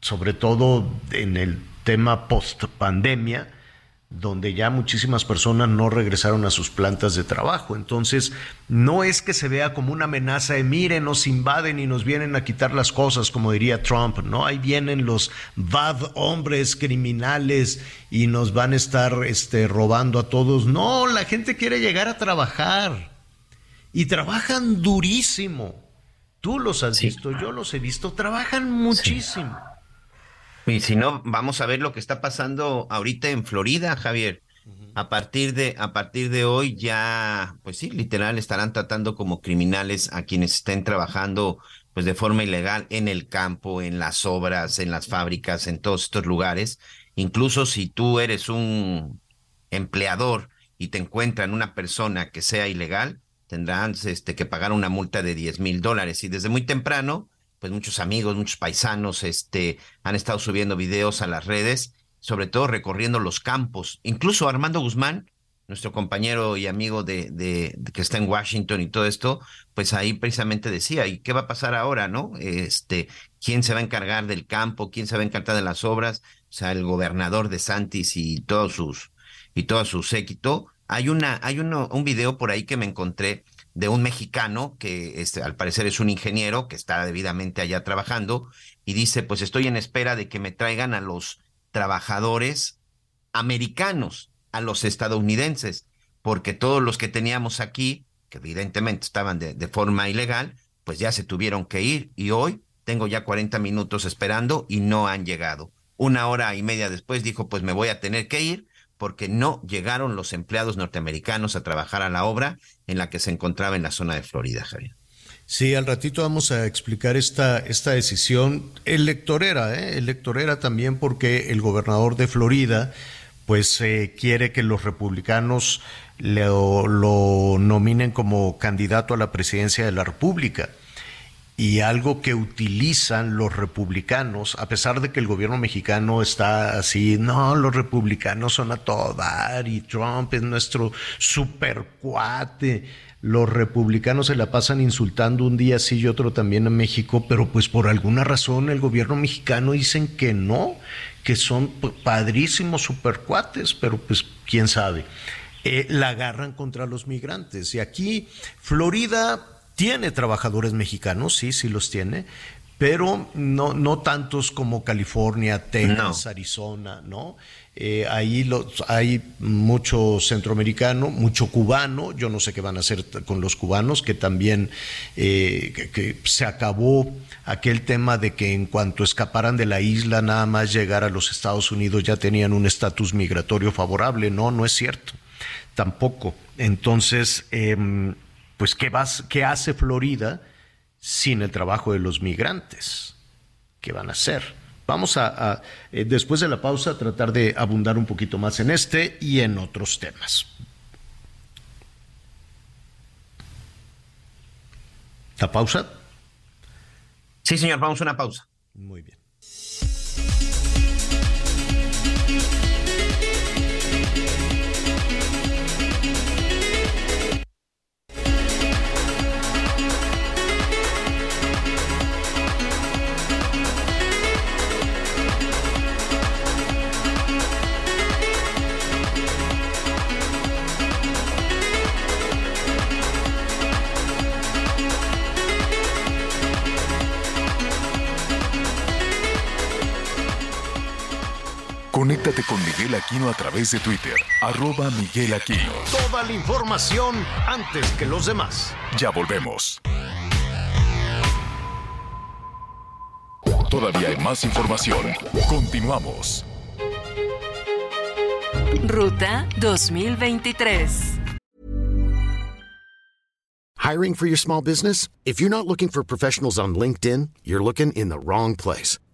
[SPEAKER 2] sobre todo en el tema post pandemia, donde ya muchísimas personas no regresaron a sus plantas de trabajo. Entonces, no es que se vea como una amenaza de miren, nos invaden y nos vienen a quitar las cosas, como diría Trump, ¿no? Ahí vienen los bad hombres criminales y nos van a estar este, robando a todos. No, la gente quiere llegar a trabajar y trabajan durísimo. Tú los has visto, yo los he visto, trabajan muchísimo.
[SPEAKER 3] Y si no, vamos a ver lo que está pasando ahorita en Florida, Javier. A partir de, a partir de hoy ya, pues sí, literal, estarán tratando como criminales a quienes estén trabajando pues de forma ilegal en el campo, en las obras, en las fábricas, en todos estos lugares. Incluso si tú eres un empleador y te encuentran una persona que sea ilegal, tendrán este, que pagar una multa de 10 mil dólares. Y desde muy temprano, pues muchos amigos, muchos paisanos este, han estado subiendo videos a las redes, sobre todo recorriendo los campos. Incluso Armando Guzmán, nuestro compañero y amigo de, de- que está en Washington y todo esto, pues ahí precisamente decía, ¿y qué va a pasar ahora, no? Este, ¿quién se va a encargar del campo? ¿Quién se va a encargar de las obras? O sea, el gobernador de Santis y todos sus y todo su séquito. Hay una, hay uno, un video por ahí que me encontré de un mexicano que este, al parecer es un ingeniero que está debidamente allá trabajando y dice, pues estoy en espera de que me traigan a los trabajadores americanos, a los estadounidenses, porque todos los que teníamos aquí, que evidentemente estaban de, de forma ilegal, pues ya se tuvieron que ir y hoy tengo ya 40 minutos esperando y no han llegado. Una hora y media después dijo, pues me voy a tener que ir porque no llegaron los empleados norteamericanos a trabajar a la obra en la que se encontraba en la zona de Florida, Javier.
[SPEAKER 2] Sí, al ratito vamos a explicar esta, esta decisión electorera, ¿eh? electorera también porque el gobernador de Florida pues eh, quiere que los republicanos lo, lo nominen como candidato a la presidencia de la República. Y algo que utilizan los republicanos, a pesar de que el gobierno mexicano está así, no, los republicanos son a todo dar y Trump es nuestro super cuate. Los republicanos se la pasan insultando un día sí y otro también a México, pero pues por alguna razón el gobierno mexicano dicen que no, que son padrísimos supercuates, pero pues quién sabe. Eh, la agarran contra los migrantes. Y aquí Florida tiene trabajadores mexicanos, sí, sí los tiene, pero no, no tantos como California, Texas, Arizona, ¿no? Eh, ahí los, hay mucho centroamericano, mucho cubano, yo no sé qué van a hacer con los cubanos, que también eh, que, que se acabó aquel tema de que en cuanto escaparan de la isla, nada más llegar a los Estados Unidos ya tenían un estatus migratorio favorable, no, no es cierto, tampoco. Entonces, em, pues, ¿qué, vas, ¿qué hace Florida sin el trabajo de los migrantes? ¿Qué van a hacer? Vamos a, a, eh, después de la pausa, tratar de abundar un poquito más en este y en otros temas. ¿La pausa?
[SPEAKER 3] Sí, señor, vamos a una pausa.
[SPEAKER 2] Muy bien.
[SPEAKER 7] Conéctate con Miguel Aquino a través de Twitter, arroba Miguel Aquino.
[SPEAKER 2] Toda la información antes que los demás.
[SPEAKER 7] Ya volvemos. Todavía hay más información. Continuamos.
[SPEAKER 8] Ruta 2023.
[SPEAKER 9] Hiring for your small business? If you're not looking for professionals on LinkedIn, you're looking in the wrong place.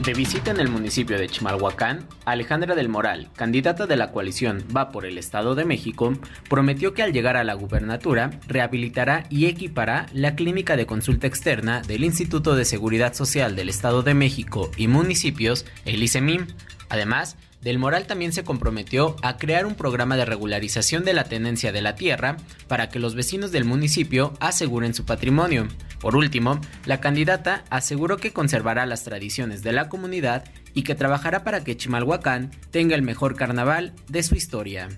[SPEAKER 10] De visita en el municipio de Chimalhuacán, Alejandra del Moral, candidata de la coalición Va por el Estado de México, prometió que al llegar a la gubernatura rehabilitará y equipará la clínica de consulta externa del Instituto de Seguridad Social del Estado de México y municipios, el ICEMIM. Además, del Moral también se comprometió a crear un programa de regularización de la tenencia de la tierra para que los vecinos del municipio aseguren su patrimonio. Por último, la candidata aseguró que conservará las tradiciones de la comunidad y que trabajará para que Chimalhuacán tenga el mejor carnaval de su historia.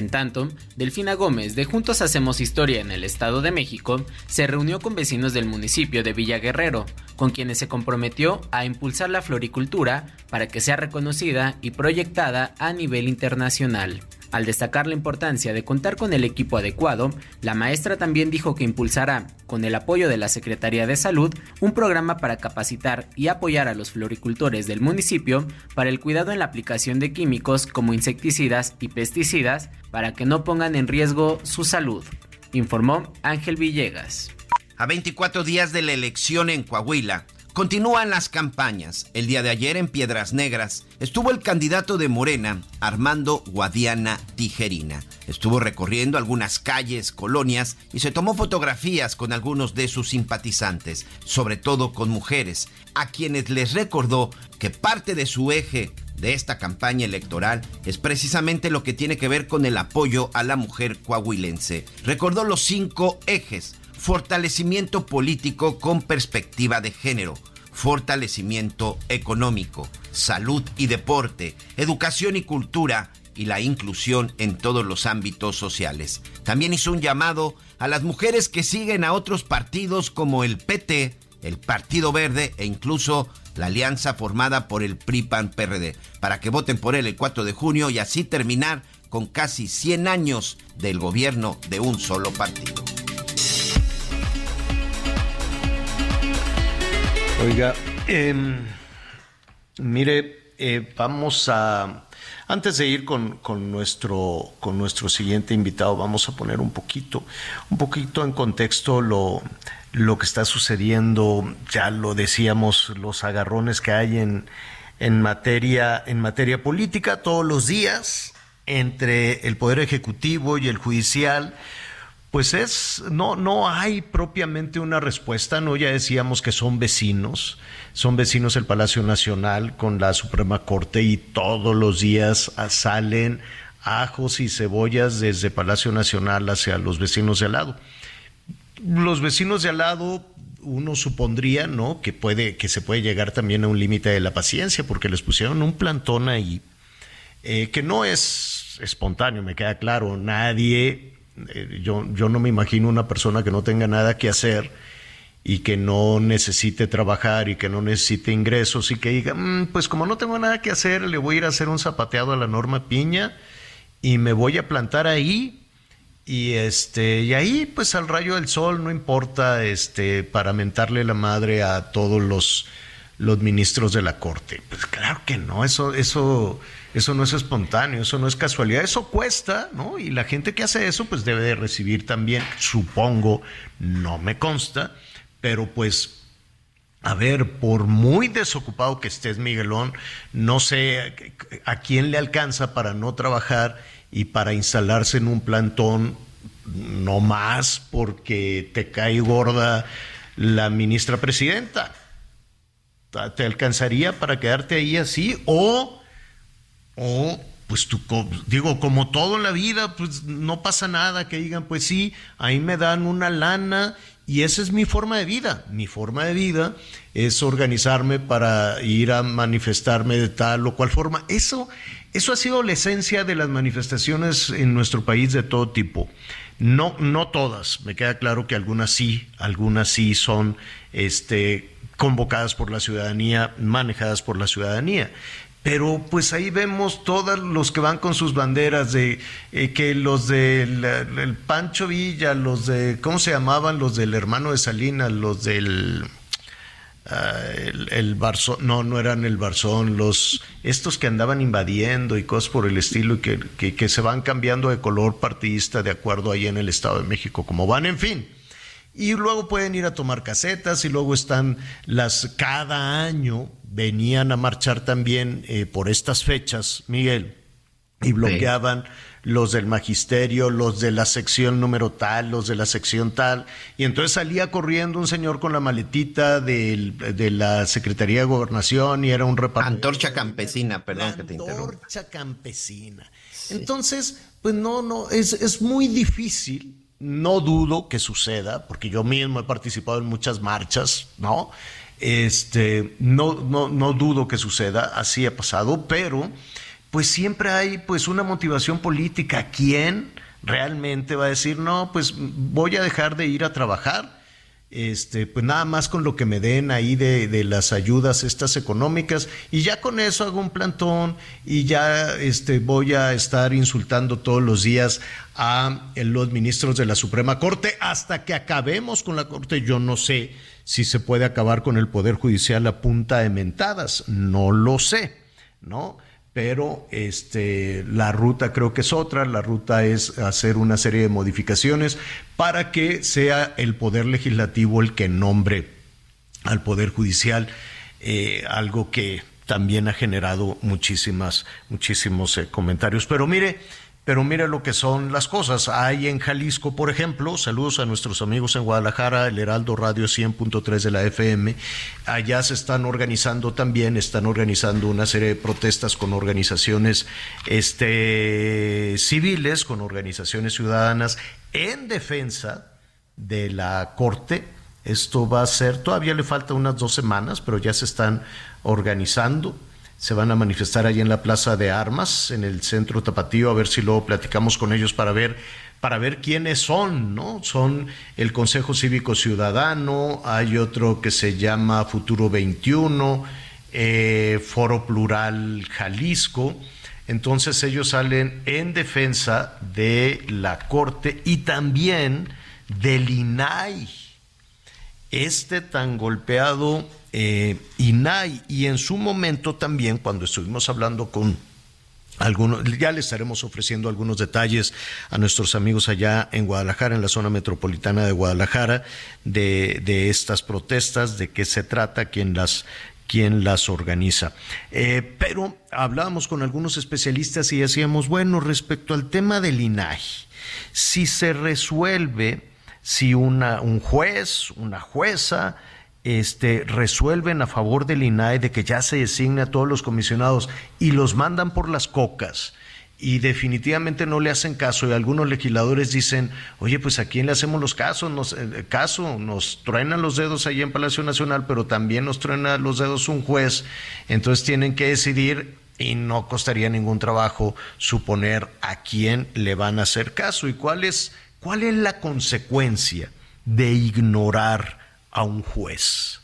[SPEAKER 10] En tanto, Delfina Gómez de Juntos Hacemos Historia en el Estado de México se reunió con vecinos del municipio de Villa Guerrero, con quienes se comprometió a impulsar la floricultura para que sea reconocida y proyectada a nivel internacional. Al destacar la importancia de contar con el equipo adecuado, la maestra también dijo que impulsará, con el apoyo de la Secretaría de Salud, un programa para capacitar y apoyar a los floricultores del municipio para el cuidado en la aplicación de químicos como insecticidas y pesticidas para que no pongan en riesgo su salud, informó Ángel Villegas.
[SPEAKER 3] A 24 días de la elección en Coahuila, Continúan las campañas. El día de ayer en Piedras Negras estuvo el candidato de Morena, Armando Guadiana Tijerina. Estuvo recorriendo algunas calles, colonias y se tomó fotografías con algunos de sus simpatizantes, sobre todo con mujeres, a quienes les recordó que parte de su eje de esta campaña electoral es precisamente lo que tiene que ver con el apoyo a la mujer coahuilense. Recordó los cinco ejes fortalecimiento político con perspectiva de género, fortalecimiento económico, salud y deporte, educación y cultura y la inclusión en todos los ámbitos sociales. También hizo un llamado a las mujeres que siguen a otros partidos como el PT, el Partido Verde e incluso la alianza formada por el PRI-PAN-PRD, para que voten por él el 4 de junio y así terminar con casi 100 años del gobierno de un solo partido.
[SPEAKER 2] Oiga, eh, mire, eh, vamos a, antes de ir con, con, nuestro, con nuestro siguiente invitado, vamos a poner un poquito, un poquito en contexto lo, lo que está sucediendo, ya lo decíamos, los agarrones que hay en, en, materia, en materia política todos los días entre el Poder Ejecutivo y el Judicial pues es, no, no hay propiamente una respuesta, ¿no? Ya decíamos que son vecinos, son vecinos del Palacio Nacional con la Suprema Corte y todos los días salen ajos y cebollas desde Palacio Nacional hacia los vecinos de al lado. Los vecinos de al lado, uno supondría, ¿no? Que puede, que se puede llegar también a un límite de la paciencia, porque les pusieron un plantón ahí, eh, que no es espontáneo, me queda claro, nadie eh, yo, yo no me imagino una persona que no tenga nada que hacer y que no necesite trabajar y que no necesite ingresos y que diga, mm, pues como no tengo nada que hacer, le voy a ir a hacer un zapateado a la Norma Piña y me voy a plantar ahí y este y ahí pues al rayo del sol no importa este para mentarle la madre a todos los los ministros de la corte. Pues claro que no, eso eso eso no es espontáneo, eso no es casualidad, eso cuesta, ¿no? Y la gente que hace eso, pues debe de recibir también, supongo, no me consta, pero pues, a ver, por muy desocupado que estés, Miguelón, no sé a quién le alcanza para no trabajar y para instalarse en un plantón, no más porque te cae gorda la ministra presidenta. ¿Te alcanzaría para quedarte ahí así? O o, pues tú, digo, como todo en la vida, pues no pasa nada que digan, pues sí, ahí me dan una lana y esa es mi forma de vida. Mi forma de vida es organizarme para ir a manifestarme de tal o cual forma. Eso, eso ha sido la esencia de las manifestaciones en nuestro país de todo tipo. No, no todas, me queda claro que algunas sí, algunas sí son este, convocadas por la ciudadanía, manejadas por la ciudadanía. Pero pues ahí vemos todos los que van con sus banderas de eh, que los del el Pancho Villa, los de, ¿cómo se llamaban? Los del hermano de Salinas, los del... Ah, el, Barzón, no, no eran el Barzón, los, estos que andaban invadiendo y cosas por el estilo y que, que se van cambiando de color partidista de acuerdo ahí en el Estado de México, como van, en fin. Y luego pueden ir a tomar casetas y luego están las, cada año venían a marchar también eh, por estas fechas, Miguel, y bloqueaban los del magisterio, los de la sección número tal, los de la sección tal, y entonces salía corriendo un señor con la maletita de la Secretaría de Gobernación y era un reparto.
[SPEAKER 3] Antorcha campesina, perdón que te interrumpa.
[SPEAKER 2] Antorcha campesina. Entonces, pues no, no, es, es muy difícil no dudo que suceda, porque yo mismo he participado en muchas marchas, ¿no? Este, no, no, no dudo que suceda, así ha pasado, pero pues siempre hay pues una motivación política. ¿Quién realmente va a decir, no, pues voy a dejar de ir a trabajar? Este, pues nada más con lo que me den ahí de, de, las ayudas estas económicas y ya con eso hago un plantón y ya este, voy a estar insultando todos los días a los ministros de la Suprema Corte hasta que acabemos con la Corte. Yo no sé si se puede acabar con el Poder Judicial a punta de mentadas, no lo sé, ¿no? Pero este, la ruta creo que es otra, la ruta es hacer una serie de modificaciones para que sea el Poder Legislativo el que nombre al Poder Judicial, eh, algo que también ha generado muchísimas, muchísimos eh, comentarios. Pero mire, pero mire lo que son las cosas. Hay en Jalisco, por ejemplo, saludos a nuestros amigos en Guadalajara, el Heraldo Radio 100.3 de la FM. Allá se están organizando también, están organizando una serie de protestas con organizaciones este, civiles, con organizaciones ciudadanas en defensa de la Corte. Esto va a ser, todavía le falta unas dos semanas, pero ya se están organizando se van a manifestar allí en la Plaza de Armas, en el centro tapatío, a ver si luego platicamos con ellos para ver para ver quiénes son, ¿no? Son el Consejo Cívico Ciudadano, hay otro que se llama Futuro 21, eh, Foro Plural Jalisco. Entonces ellos salen en defensa de la Corte y también del INAI, este tan golpeado eh, INAI y en su momento también cuando estuvimos hablando con algunos, ya le estaremos ofreciendo algunos detalles a nuestros amigos allá en Guadalajara, en la zona metropolitana de Guadalajara, de, estas protestas, de qué se trata, quién las, quien las organiza. Eh, pero hablábamos con algunos especialistas y decíamos, bueno, respecto al tema del INAI, si se resuelve, si una, un juez, una jueza, este, resuelven a favor del INAI de que ya se designe a todos los comisionados y los mandan por las cocas y definitivamente no le hacen caso y algunos legisladores dicen, oye, pues a quién le hacemos los casos, nos, eh, caso, nos truenan los dedos allí en Palacio Nacional, pero también nos truena los dedos un juez, entonces tienen que decidir y no costaría ningún trabajo suponer a quién le van a hacer caso. Y cuál es, cuál es la consecuencia de ignorar a un juez.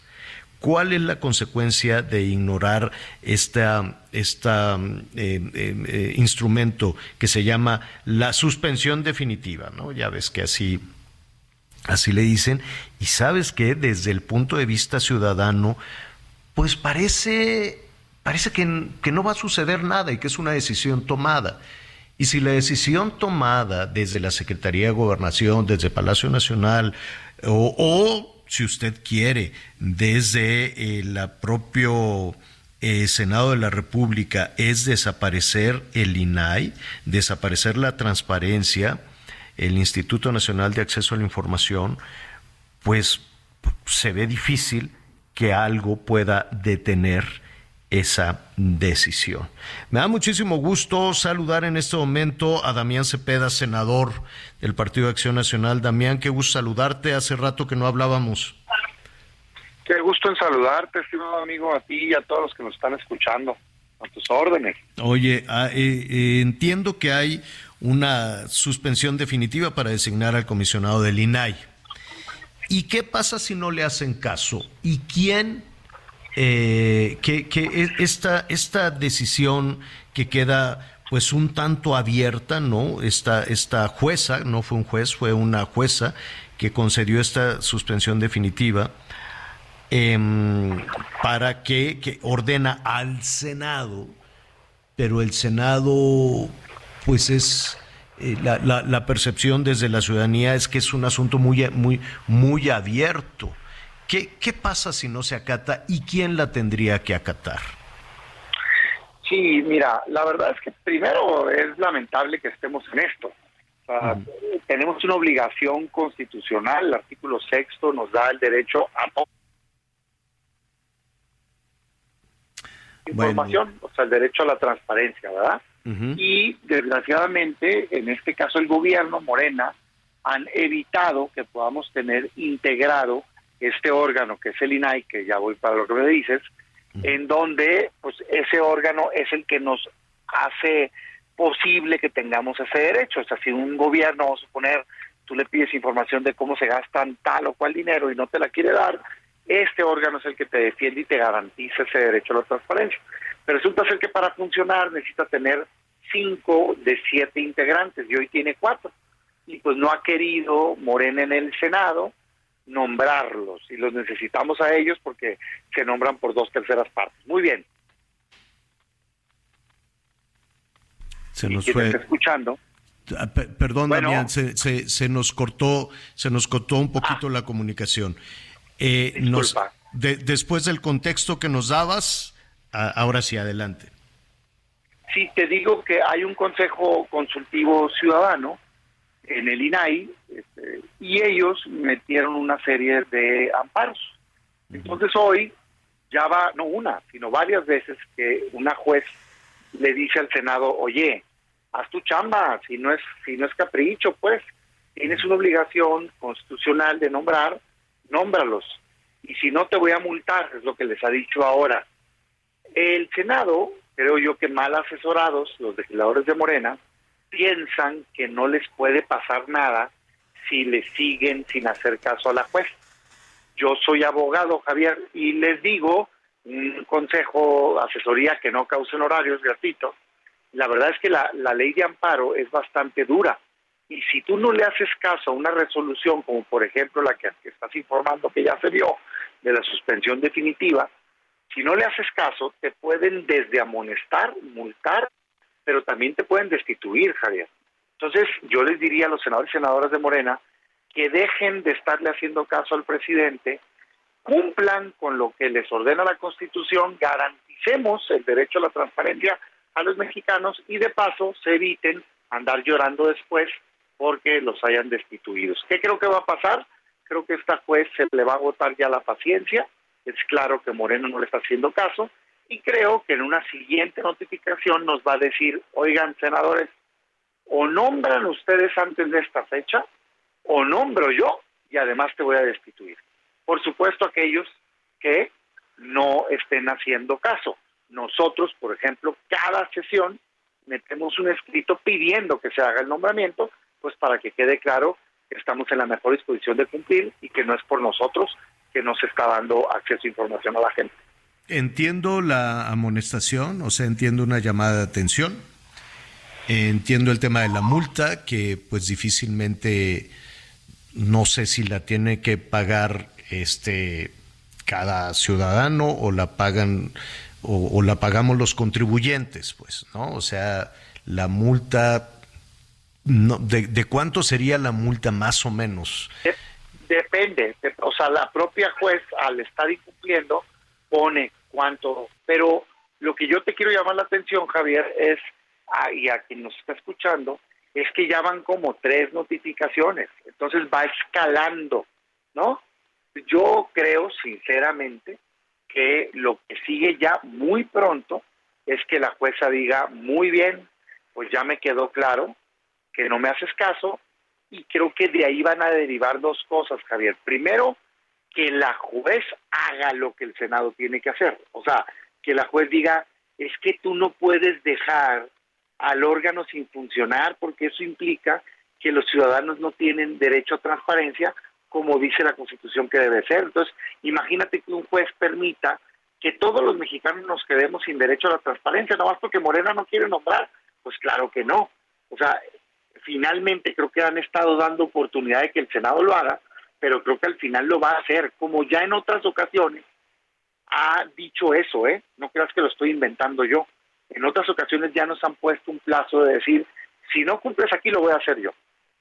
[SPEAKER 2] ¿Cuál es la consecuencia de ignorar este esta, eh, eh, instrumento que se llama la suspensión definitiva? ¿no? Ya ves que así, así le dicen. Y sabes que desde el punto de vista ciudadano, pues parece, parece que, que no va a suceder nada y que es una decisión tomada. Y si la decisión tomada desde la Secretaría de Gobernación, desde Palacio Nacional, o si usted quiere, desde el propio eh, Senado de la República es desaparecer el INAI, desaparecer la transparencia, el Instituto Nacional de Acceso a la Información, pues se ve difícil que algo pueda detener esa decisión. Me da muchísimo gusto saludar en este momento a Damián Cepeda, senador del Partido de Acción Nacional. Damián, qué gusto saludarte. Hace rato que no hablábamos.
[SPEAKER 11] Qué gusto en saludarte, estimado amigo, a ti y a todos los que nos están escuchando. A tus órdenes.
[SPEAKER 2] Oye, ah, eh, eh, entiendo que hay una suspensión definitiva para designar al comisionado del INAI. ¿Y qué pasa si no le hacen caso? ¿Y quién eh, que, e, esta, esta decisión que queda pues un tanto abierta, ¿no? Esta, esta jueza, no fue un juez, fue una jueza que concedió esta suspensión definitiva em, para que, que, ordena al Senado, pero el Senado, pues es eh, la, la, percepción desde la ciudadanía es que es un asunto muy, muy, muy abierto. ¿Qué, ¿Qué pasa si no se acata y quién la tendría que acatar?
[SPEAKER 11] Sí, mira, la verdad es que primero es lamentable que estemos en esto. Tenemos una obligación constitucional, el artículo sexto nos da el derecho a información, o sea, el derecho a la transparencia, ¿verdad? Y desgraciadamente, en este caso el gobierno, Morena, han evitado que podamos tener integrado este órgano que es el INAI, que ya voy para lo que me dices, en donde pues ese órgano es el que nos hace posible que tengamos ese derecho. O sea, si un gobierno, vamos a suponer, tú le pides información de cómo se gastan tal o cual dinero y no te la quiere dar, este órgano es el que te defiende y te garantiza ese derecho a la transparencia. Pero resulta ser que para funcionar necesita tener cinco de siete integrantes y hoy tiene cuatro. Y pues no ha querido Morena en el Senado, nombrarlos y los necesitamos a ellos porque se nombran por dos terceras partes. Muy bien.
[SPEAKER 2] Se nos fue.
[SPEAKER 11] escuchando?
[SPEAKER 2] Ah, perdón, Damián, se, se, nos cortó, se nos cortó un poquito ah. la comunicación. Eh, nos, después del contexto que nos dabas, ahora sí, adelante.
[SPEAKER 11] Sí, te digo que hay un consejo consultivo ciudadano en el INAI este, y ellos metieron una serie de amparos. Entonces hoy ya va, no una, sino varias veces que una juez le dice al Senado, oye, haz tu chamba, si no es, si no es capricho, pues tienes una obligación constitucional de nombrar, nómbralos. Y si no te voy a multar, es lo que les ha dicho ahora. El Senado, creo yo que mal asesorados, los legisladores de Morena, piensan que no les puede pasar nada si le siguen sin hacer caso a la juez. Yo soy abogado, Javier, y les digo un consejo, asesoría que no causen horarios gratuitos. La verdad es que la, ley de amparo es bastante dura. Y si tú no le haces caso a una resolución, como por ejemplo la que, que estás informando que ya se dio, de la suspensión definitiva, si no le haces caso, te pueden desde amonestar, multar pero también te pueden destituir, Javier. Entonces, yo les diría a los senadores y senadoras de Morena que dejen de estarle haciendo caso al presidente cumplan con lo que les ordena la Constitución, garanticemos el derecho a la transparencia a los mexicanos y de paso se eviten andar llorando después porque los hayan destituidos. ¿Qué creo que va a pasar? Creo que esta juez se le va a agotar ya la paciencia, es claro que Moreno no le está haciendo caso y creo que en una siguiente notificación nos va a decir, oigan senadores, o nombran ustedes antes de esta fecha o nombro yo y además te voy a destituir. Por supuesto aquellos que no estén haciendo caso. Nosotros, por ejemplo, cada sesión metemos un escrito pidiendo que se haga el nombramiento, pues para que quede claro que estamos en la mejor disposición de cumplir y que no es por nosotros que no se está dando acceso a información a la gente.
[SPEAKER 2] Entiendo la amonestación, o sea, entiendo una llamada de atención, entiendo el tema de la multa, que pues difícilmente no sé si la tiene que pagar este cada ciudadano o la pagan o, la pagamos los contribuyentes, pues, ¿no? O sea, la multa, no, de, cuánto sería la multa más o menos?
[SPEAKER 11] Depende, o sea, la propia juez al estar incumpliendo pone pero lo que yo te quiero llamar la atención, Javier, es, ah, y a quien nos está escuchando, es que ya van como tres notificaciones, entonces va escalando, ¿no? Yo creo sinceramente que lo que sigue ya muy pronto es que la jueza diga, muy bien, pues ya me quedó claro que no me haces caso y creo que de ahí van a derivar dos cosas, Javier. Primero, que la juez haga lo que el Senado tiene que hacer. O sea, que la juez diga, es que tú no puedes dejar al órgano sin funcionar porque eso implica que los ciudadanos no tienen derecho a transparencia como dice la Constitución que debe ser. Entonces, imagínate que un juez permita que todos los mexicanos nos quedemos sin derecho a la transparencia, no más porque Morena no quiere nombrar. Pues claro que no. O sea, finalmente creo que han estado dando oportunidad de que el Senado lo haga, pero creo que al final lo va a hacer, como ya en otras ocasiones ha dicho eso, ¿eh? No creas que lo estoy inventando yo. En otras ocasiones ya nos han puesto un plazo de decir, si no cumples aquí lo voy a hacer yo.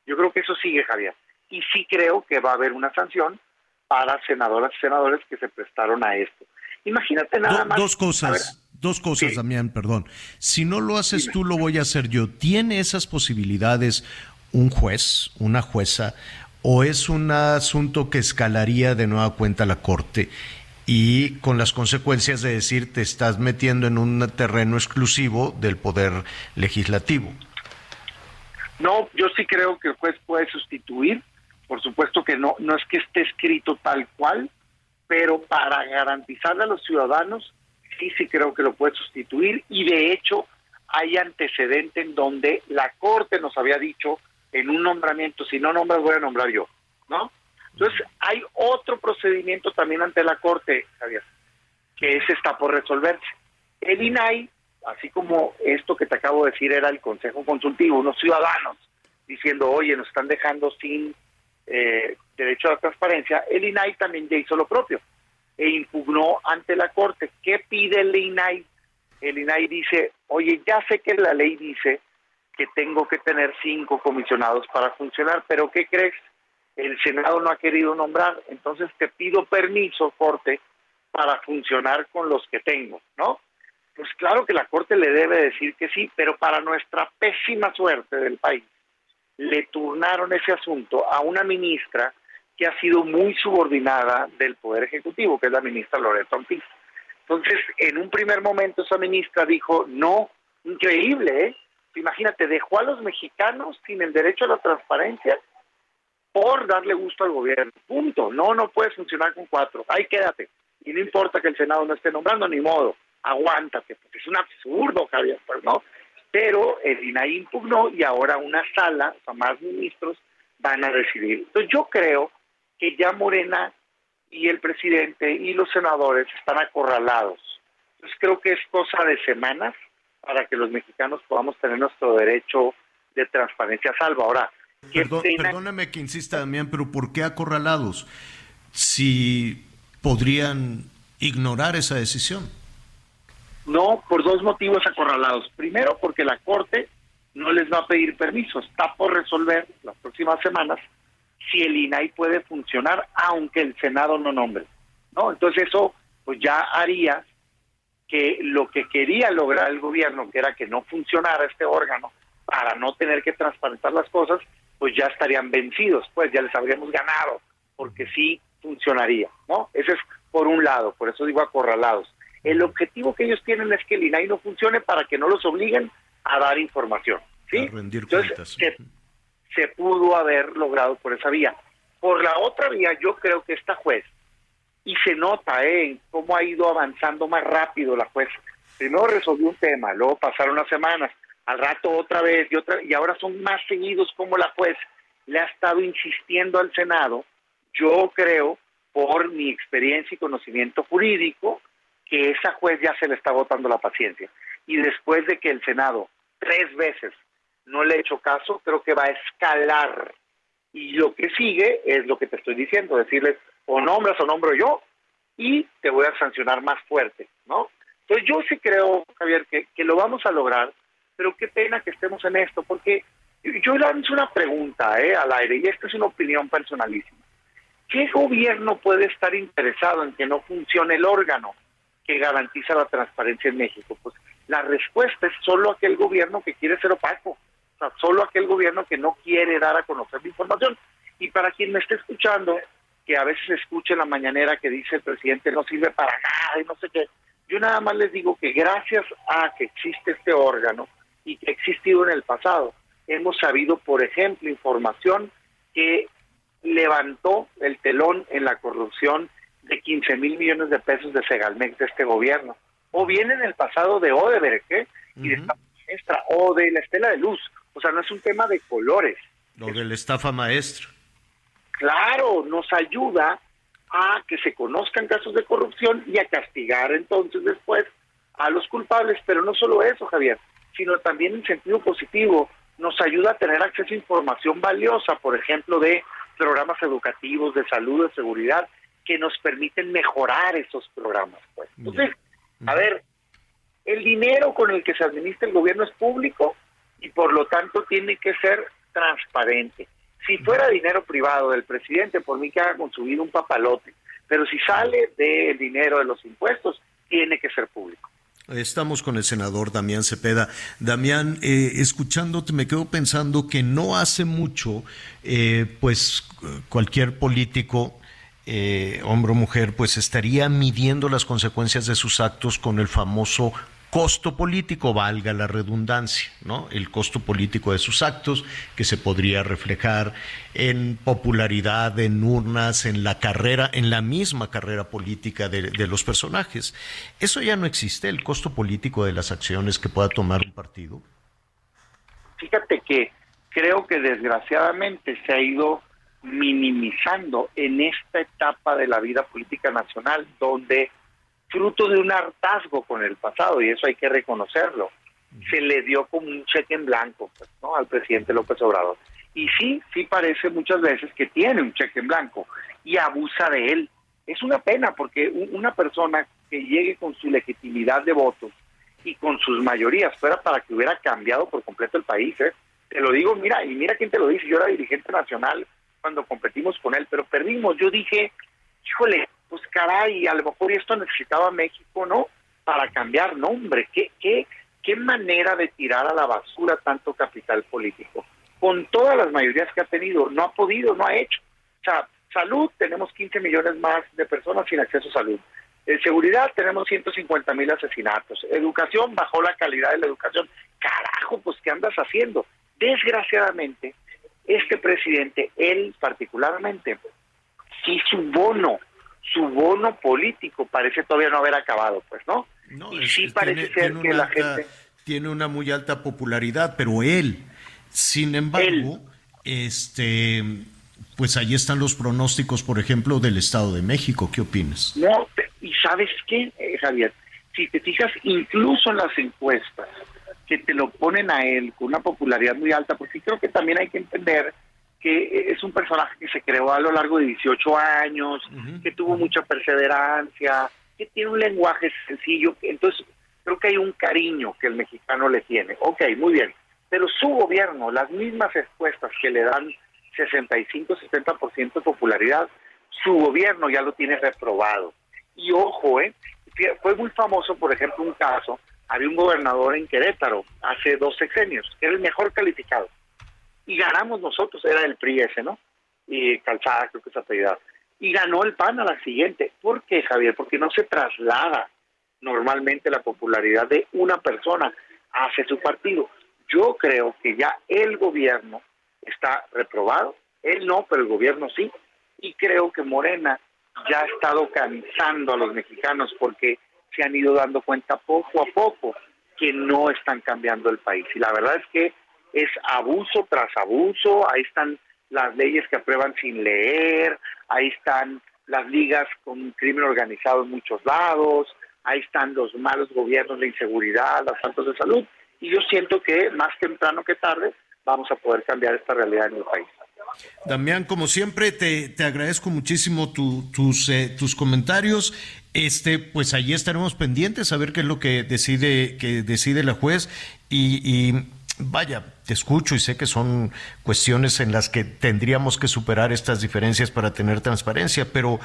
[SPEAKER 11] Yo creo que eso sigue, Javier. Y sí creo que va a haber una sanción para senadoras y senadores que se prestaron a esto. Imagínate nada más.
[SPEAKER 2] Dos cosas. Dos cosas, Damián, perdón. Si no lo haces tú, lo voy a hacer yo. ¿Tiene esas posibilidades un juez, una jueza, o es un asunto que escalaría de nueva cuenta la Corte y con las consecuencias de decir te estás metiendo en un terreno exclusivo del poder legislativo?
[SPEAKER 11] No, yo sí creo que el juez puede sustituir. Por supuesto que no, no es que esté escrito tal cual, pero para garantizarle a los ciudadanos, sí, sí creo que lo puede sustituir. Y de hecho, hay antecedente en donde la Corte nos había dicho en un nombramiento, si no nombras, voy a nombrar yo, ¿no? Entonces, hay otro procedimiento también ante la Corte, Javier, que ese está por resolverse. El INAI así como esto que te acabo de decir era el Consejo Consultivo, unos ciudadanos diciendo, oye, nos están dejando sin eh, derecho a la transparencia, el INAI también ya hizo lo propio e impugnó ante la Corte. ¿Qué pide el INAI? El INAI dice, oye, ya sé que la ley dice que tengo que tener cinco comisionados para funcionar, pero ¿qué crees? El Senado no ha querido nombrar, entonces te pido permiso, Corte, para funcionar con los que tengo, ¿no? Pues claro que la Corte le debe decir que sí, pero para nuestra pésima suerte del país, le turnaron ese asunto a una ministra que ha sido muy subordinada del Poder Ejecutivo, que es la ministra Loreto Ortiz. Entonces, en un primer momento esa ministra dijo, no, increíble, ¿eh? Imagínate, dejó a los mexicanos sin el derecho a la transparencia por darle gusto al gobierno. Punto. No, no puedes funcionar con cuatro. Ahí quédate. Y no importa que el Senado no esté nombrando, ni modo aguántate, porque es un absurdo, Javier, pues no. Pero el INAI impugnó y ahora una sala, o sea, más ministros van a decidir. Entonces yo creo que ya Morena y el presidente y los senadores están acorralados. Entonces creo que es cosa de semanas para que los mexicanos podamos tener nuestro derecho de transparencia salvo. Ahora,
[SPEAKER 2] perdóname que insista, Damián, pero ¿por qué acorralados? Si podrían ignorar esa decisión.
[SPEAKER 11] No, por dos motivos acorralados. Primero, porque la Corte no les va a pedir permiso. Está por resolver las próximas semanas si el INAI puede funcionar aunque el Senado no nombre. ¿no? Entonces eso pues ya haría que lo que quería lograr el gobierno, que era que no funcionara este órgano para no tener que transparentar las cosas, pues ya estarían vencidos, pues ya les habríamos ganado, porque sí funcionaría, ¿no? Ese es por un lado, por eso digo acorralados. El objetivo que ellos tienen es que el INAI no funcione para que no los obliguen a dar información, ¿sí? Entonces, se, se pudo haber logrado por esa vía. Por la otra vía, yo creo que esta juez, y se nota ¿eh? cómo ha ido avanzando más rápido la juez. Primero resolvió un tema, luego pasaron las semanas, al rato otra vez y otra, y ahora son más seguidos como la juez le ha estado insistiendo al Senado. Yo creo, por mi experiencia y conocimiento jurídico, que esa juez ya se le está botando la paciencia. Y después de que el Senado tres veces no le ha hecho caso, creo que va a escalar. Y lo que sigue es lo que te estoy diciendo, decirles, o nombras o nombro yo y te voy a sancionar más fuerte, ¿no? Entonces yo sí creo, Javier, que, que lo vamos a lograr, pero qué pena que estemos en esto, porque yo lanzo una pregunta ¿eh? al aire, y esta es una opinión personalísima. ¿Qué gobierno puede estar interesado en que no funcione el órgano que garantiza la transparencia en México? Pues la respuesta es solo aquel gobierno que quiere ser opaco, o sea, solo aquel gobierno que no quiere dar a conocer la información. Y para quien me esté escuchando, que a veces escuche en la mañanera que dice el presidente no sirve para nada y no sé qué. Yo nada más les digo que gracias a que existe este órgano y que ha existido en el pasado, hemos sabido, por ejemplo, información que levantó el telón en la corrupción de 15 mil millones de pesos de Segalmex de este gobierno. O bien en el pasado de Odebrecht, ¿eh? y de esta maestra, o de la Estela de Luz. O sea, no es un tema de colores.
[SPEAKER 2] Lo de la estafa maestra
[SPEAKER 11] claro, nos ayuda a que se conozcan casos de corrupción y a castigar entonces después a los culpables, pero no solo eso, Javier, sino también en sentido positivo, nos ayuda a tener acceso a información valiosa, por ejemplo, de programas educativos, de salud, de seguridad, que nos permiten mejorar esos programas. Pues. Entonces, a ver, el dinero con el que se administra el gobierno es público y por lo tanto tiene que ser transparente. Si fuera dinero privado del presidente, por mí que haga consumido un papalote. Pero si sale del dinero de los impuestos, tiene que ser público.
[SPEAKER 2] Estamos con el senador Damián Cepeda. Damián, eh, escuchándote me quedo pensando que no hace mucho, eh, pues cualquier político, eh, hombre o mujer, pues estaría midiendo las consecuencias de sus actos con el famoso costo político, valga la redundancia, ¿no? El costo político de sus actos, que se podría reflejar en popularidad, en urnas, en la carrera, en la misma carrera política de, de los personajes. ¿Eso ya no existe, el costo político de las acciones que pueda tomar un partido?
[SPEAKER 11] Fíjate que creo que desgraciadamente se ha ido minimizando en esta etapa de la vida política nacional, donde fruto de un hartazgo con el pasado, y eso hay que reconocerlo. Se le dio como un cheque en blanco pues, ¿no? al presidente López Obrador. Y sí, sí parece muchas veces que tiene un cheque en blanco y abusa de él. Es una pena porque una persona que llegue con su legitimidad de votos y con sus mayorías fuera para que hubiera cambiado por completo el país. ¿eh? Te lo digo, mira, y mira quién te lo dice. Yo era dirigente nacional cuando competimos con él, pero perdimos. Yo dije, híjole, pues caray, a lo mejor esto necesitaba México, ¿no? Para cambiar nombre. ¿Qué, qué, qué manera de tirar a la basura tanto capital político? Con todas las mayorías que ha tenido, no ha podido, no ha hecho. O sea, salud, tenemos 15 millones más de personas sin acceso a salud. En seguridad tenemos 150 mil asesinatos. Educación, bajó la calidad de la educación. Carajo, pues ¿qué andas haciendo? Desgraciadamente, este presidente, él particularmente, sí su bono su bono político parece todavía no haber acabado, pues, ¿no? y sí parece ser que la gente...
[SPEAKER 2] Tiene una muy alta popularidad, pero él, sin embargo, este, pues ahí están los pronósticos, por ejemplo, del Estado de México. ¿Qué opinas?
[SPEAKER 11] No, y ¿sabes qué, eh, Javier? Si te fijas, incluso en las encuestas, que te lo ponen a él con una popularidad muy alta, porque creo que también hay que entender que es un personaje que se creó a lo largo de 18 años, que tuvo mucha perseverancia, que tiene un lenguaje sencillo, entonces creo que hay un cariño que el mexicano le tiene. Ok, muy bien, pero su gobierno, las mismas encuestas que le dan 65-70% de popularidad, su gobierno ya lo tiene reprobado. Y ojo, ¿eh? fue muy famoso, por ejemplo, un caso, había un gobernador en Querétaro hace dos sexenios, que era el mejor calificado. Y ganamos nosotros, era el PRI ese, ¿no? Y Calzada, creo que es apellidado. Y ganó el PAN a la siguiente. ¿Por qué, Javier? Porque no se traslada normalmente la popularidad de una persona hacia su partido. Yo creo que ya el gobierno está reprobado, él no, pero el gobierno sí, y creo que Morena ya ha estado cansando a los mexicanos porque se han ido dando cuenta poco a poco que no están cambiando el país. Y la verdad es que es abuso tras abuso, ahí están las leyes que aprueban sin leer, ahí están las ligas con crimen organizado en muchos lados, ahí están los malos gobiernos de inseguridad, los faltas de salud, y yo siento que más temprano que tarde vamos a poder cambiar esta realidad en el país.
[SPEAKER 2] Damián, como siempre, te, agradezco muchísimo tus, eh, tus comentarios. Este, pues allí estaremos pendientes a ver qué es lo que decide, que decide la juez. Y, vaya, te escucho y sé que son cuestiones en las que tendríamos que superar estas diferencias para tener transparencia, pero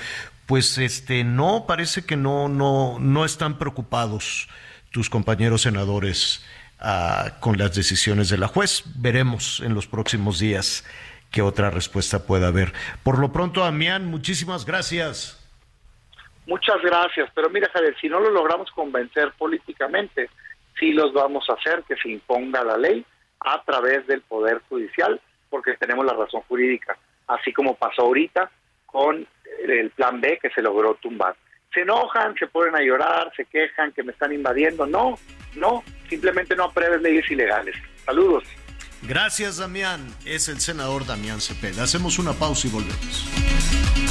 [SPEAKER 2] pues este no parece que no, no, no están preocupados tus compañeros senadores ah, con las decisiones de la juez. Veremos en los próximos días qué otra respuesta pueda haber. Por lo pronto, Damián, muchísimas gracias.
[SPEAKER 11] Muchas gracias, pero mira, Javier, si no lo logramos convencer políticamente, sí los vamos a hacer que se imponga la ley a través del Poder Judicial, porque tenemos la razón jurídica, así como pasó ahorita con el plan B que se logró tumbar. Se enojan, se ponen a llorar, se quejan que me están invadiendo. No, no, simplemente no apruebes leyes ilegales. Saludos.
[SPEAKER 2] Gracias, Damián. Es el senador Damián Cepeda. Hacemos una pausa y volvemos.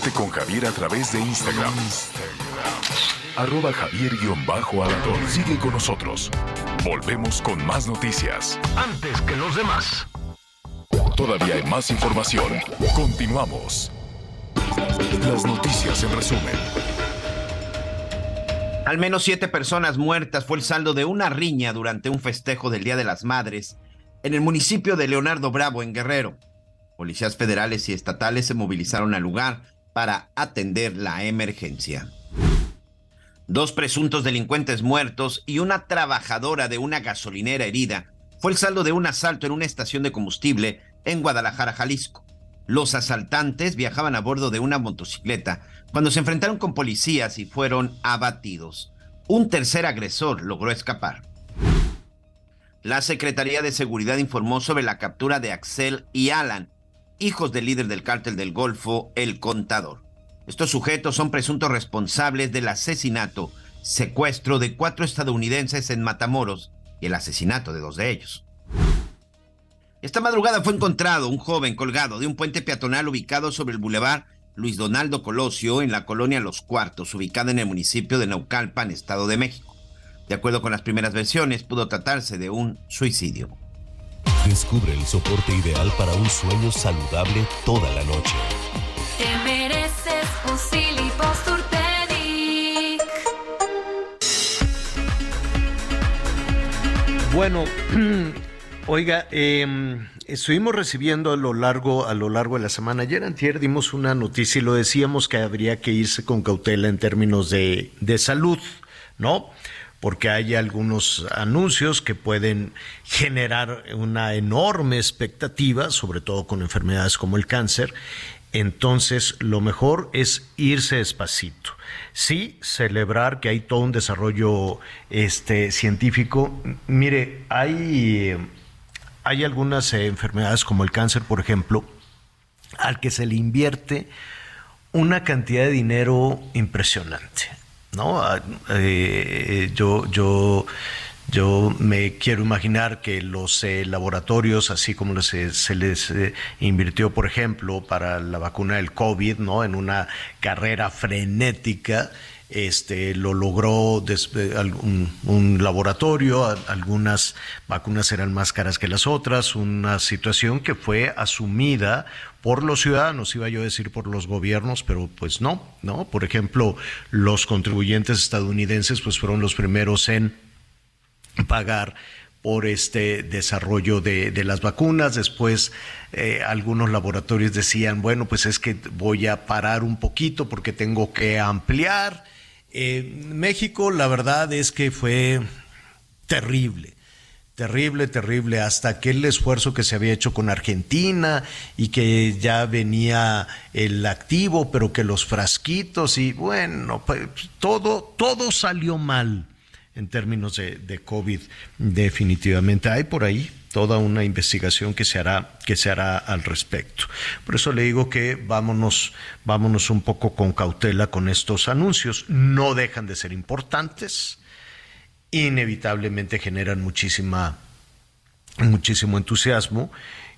[SPEAKER 7] Conéctate con Javier a través de Instagram arroba javier alador Sigue con nosotros. Volvemos con más noticias. Antes que los demás. Todavía hay más información. Continuamos. Las noticias en resumen.
[SPEAKER 3] Al menos siete personas muertas fue el saldo de una riña durante un festejo del Día de las Madres en el municipio de Leonardo Bravo, en Guerrero. Policías federales y estatales se movilizaron al lugar para atender la emergencia dos presuntos delincuentes muertos y una trabajadora de una gasolinera herida fue el saldo de un asalto en una estación de combustible en Guadalajara, Jalisco. Los asaltantes viajaban a bordo de una motocicleta cuando se enfrentaron con policías y fueron abatidos. Un tercer agresor logró escapar. La Secretaría de Seguridad informó sobre la captura de Axel y Alan, hijos del líder del cártel del Golfo, el Contador. Estos sujetos son presuntos responsables del asesinato, secuestro de cuatro estadounidenses en Matamoros y el asesinato de dos de ellos. Esta madrugada fue encontrado un joven colgado de un puente peatonal ubicado sobre el bulevar Luis Donaldo Colosio en la colonia Los Cuartos, ubicada en el municipio de Naucalpan, Estado de México. De acuerdo con las primeras versiones, pudo tratarse de un suicidio.
[SPEAKER 4] Descubre el soporte ideal para un sueño saludable toda la noche.
[SPEAKER 2] Bueno, oiga, em, estuvimos recibiendo a lo largo a lo largo de la semana. Ayer antier dimos una noticia y lo decíamos que habría que irse con cautela en términos de, de salud, ¿no? Porque hay algunos anuncios que pueden generar una enorme expectativa, sobre todo con enfermedades como el cáncer, entonces lo mejor es irse despacito. Sí, celebrar que hay todo un desarrollo este, científico. Mire, hay, hay algunas enfermedades como el cáncer, por ejemplo, al que se le invierte una cantidad de dinero impresionante. ¿No? Ah, eh, yo, yo yo me quiero imaginar que los eh, laboratorios, así como se les eh, invirtió, por ejemplo, para la vacuna del COVID, ¿no? En una carrera frenética, este, lo logró eh, un laboratorio, algunas vacunas eran más caras que las otras, una situación que fue asumida por los ciudadanos, iba yo a decir por los gobiernos, pero pues no, ¿no? Por ejemplo, los contribuyentes estadounidenses pues fueron los primeros en pagar por este desarrollo de, de las vacunas. Después eh, algunos laboratorios decían, bueno, pues es que voy a parar un poquito porque tengo que ampliar. Eh, México, la verdad es que fue terrible. Terrible, terrible, hasta aquel esfuerzo que se había hecho con Argentina y que ya venía el activo, pero que los frasquitos y bueno, pues, todo, todo salió mal en términos de, de COVID, definitivamente. Hay por ahí toda una investigación que se hará, que se hará al respecto. Por eso le digo que vámonos, vámonos un poco con cautela con estos anuncios. No dejan de ser importantes, inevitablemente generan muchísima, muchísimo entusiasmo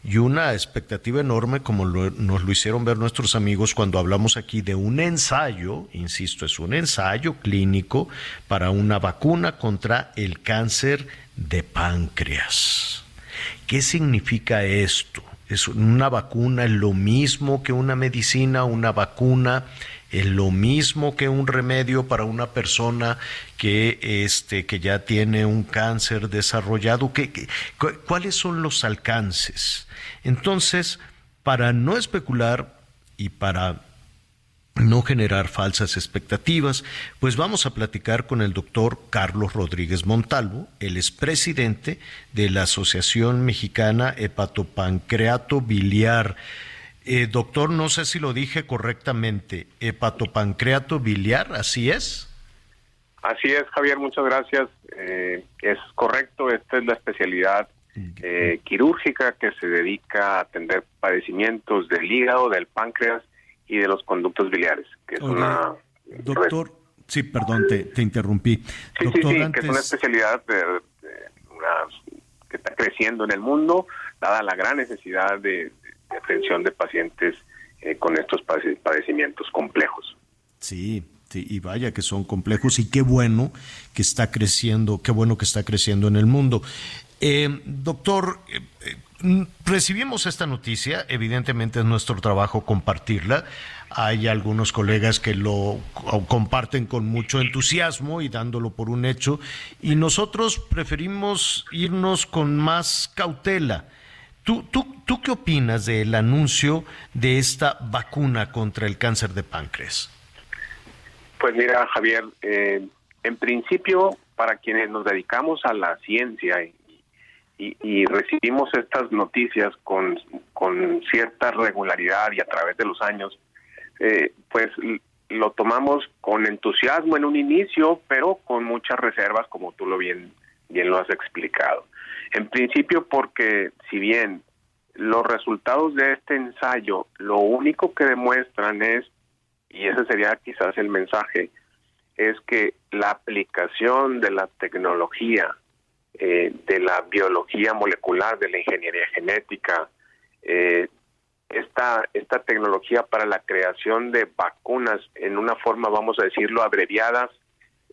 [SPEAKER 2] y una expectativa enorme como nos lo hicieron ver nuestros amigos cuando hablamos aquí de un ensayo, insisto, es un ensayo clínico para una vacuna contra el cáncer de páncreas. ¿Qué significa esto? ¿Es una vacuna es lo mismo que una medicina? ¿Una vacuna es lo mismo que un remedio para una persona que, este, que ya tiene un cáncer desarrollado? ¿Qué, qué- cu- ¿Cuáles son los alcances? Entonces, para no especular y para no generar falsas expectativas, pues vamos a platicar con el doctor Carlos Rodríguez Montalvo, él es presidente de la Asociación Mexicana Hepatopancreato Biliar. Eh, doctor, no sé si lo dije correctamente, hepatopancreato biliar, ¿así es?
[SPEAKER 12] Así es, Javier, muchas gracias. Eh, es correcto, esta es la especialidad eh, quirúrgica que se dedica a atender padecimientos del hígado, del páncreas y de los conductos biliares, que es
[SPEAKER 2] Oye,
[SPEAKER 12] una...
[SPEAKER 2] Doctor, sí, perdón, te, te interrumpí.
[SPEAKER 12] Sí, sí,
[SPEAKER 2] doctor,
[SPEAKER 12] sí, que
[SPEAKER 2] antes-
[SPEAKER 12] es una especialidad de- de una- que está creciendo en el mundo, dada la gran necesidad de, de atención de pacientes eh, con estos pade- padecimientos complejos.
[SPEAKER 2] Sí, sí, y vaya que son complejos y qué bueno que está creciendo, qué bueno que está creciendo en el mundo. Eh, doctor, eh, eh, recibimos esta noticia, evidentemente es nuestro trabajo compartirla. Hay algunos colegas que lo co- comparten con mucho entusiasmo y dándolo por un hecho, y nosotros preferimos irnos con más cautela. ¿Tú, tú, ¿Tú qué opinas del anuncio de esta vacuna contra el cáncer de páncreas?
[SPEAKER 12] Pues mira, Javier, eh, en principio, para quienes nos dedicamos a la ciencia y, y- y recibimos estas noticias con, con cierta regularidad y a través de los años, eh, pues lo tomamos con entusiasmo en un inicio, pero con muchas reservas, como tú lo bien, bien lo has explicado. En principio, porque si bien los resultados de este ensayo lo único que demuestran es y ese sería quizás el mensaje, es que la aplicación de la tecnología, eh, de la biología molecular, de la ingeniería genética, eh, esta, esta tecnología para la creación de vacunas en una forma, vamos a decirlo, abreviadas,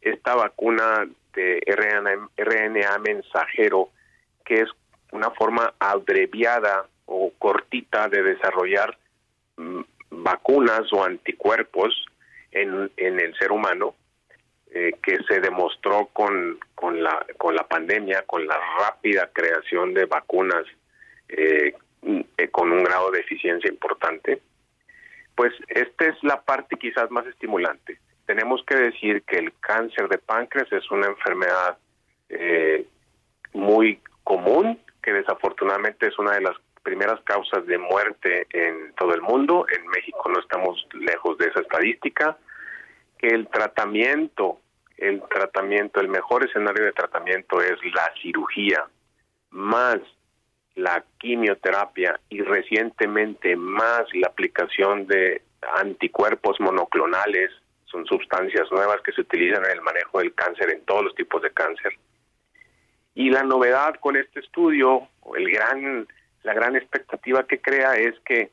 [SPEAKER 12] esta vacuna de RNA, RNA mensajero, que es una forma abreviada o cortita de desarrollar mm, vacunas o anticuerpos en, en el ser humano eh, que se demostró con, con, la, con la pandemia, con la rápida creación de vacunas eh, mm, eh, con un grado de eficiencia importante, pues esta es la parte quizás más estimulante. Tenemos que decir que el cáncer de páncreas es una enfermedad eh, muy común, que desafortunadamente es una de las primeras causas de muerte en todo el mundo. En México no estamos lejos de esa estadística. Que el tratamiento, el tratamiento, el mejor escenario de tratamiento es la cirugía, más la quimioterapia y recientemente más la aplicación de anticuerpos monoclonales, son sustancias nuevas que se utilizan en el manejo del cáncer, en todos los tipos de cáncer. Y la novedad con este estudio, el gran, la gran expectativa que crea es que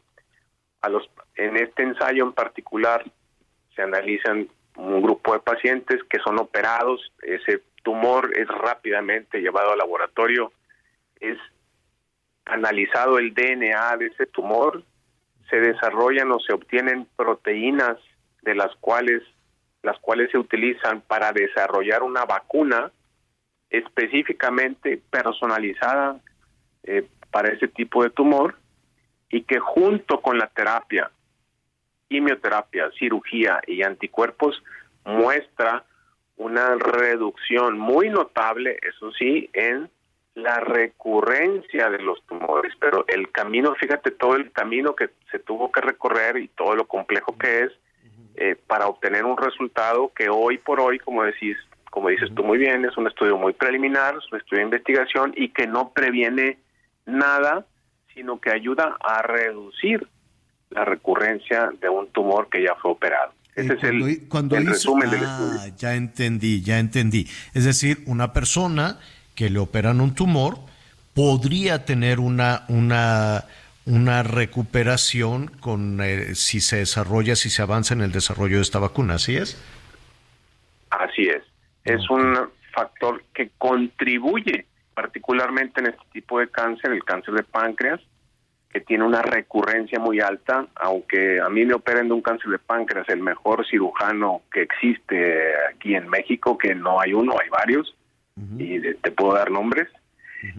[SPEAKER 12] a los, en este ensayo en particular se analizan un grupo de pacientes que son operados, ese tumor es rápidamente llevado al laboratorio, es analizado el DNA de ese tumor, se desarrollan o se obtienen proteínas de las cuales las cuales se utilizan para desarrollar una vacuna específicamente personalizada eh, para ese tipo de tumor y que junto con la terapia, quimioterapia, cirugía y anticuerpos muestra una reducción muy notable, eso sí, en la recurrencia de los tumores, pero el camino, fíjate todo el camino que se tuvo que recorrer y todo lo complejo que es eh, para obtener un resultado que hoy por hoy, como decís, como dices tú muy bien, es un estudio muy preliminar, es un estudio de investigación y que no previene nada, sino que ayuda a reducir la recurrencia de un tumor que ya fue operado. Ese es el,
[SPEAKER 2] cuando
[SPEAKER 12] el
[SPEAKER 2] hizo-
[SPEAKER 12] resumen del
[SPEAKER 2] Ah,
[SPEAKER 12] estudio.
[SPEAKER 2] Ya entendí, ya entendí. Es decir, una persona que le operan un tumor podría tener una, una, una recuperación con eh, si se desarrolla, si se avanza en el desarrollo de esta vacuna, ¿así es?
[SPEAKER 12] Así es. Es un factor que contribuye particularmente en este tipo de cáncer, el cáncer de páncreas, que tiene una recurrencia muy alta, aunque a mí me operen de un cáncer de páncreas el mejor cirujano que existe aquí en México, que no hay uno, hay varios, y te puedo dar nombres,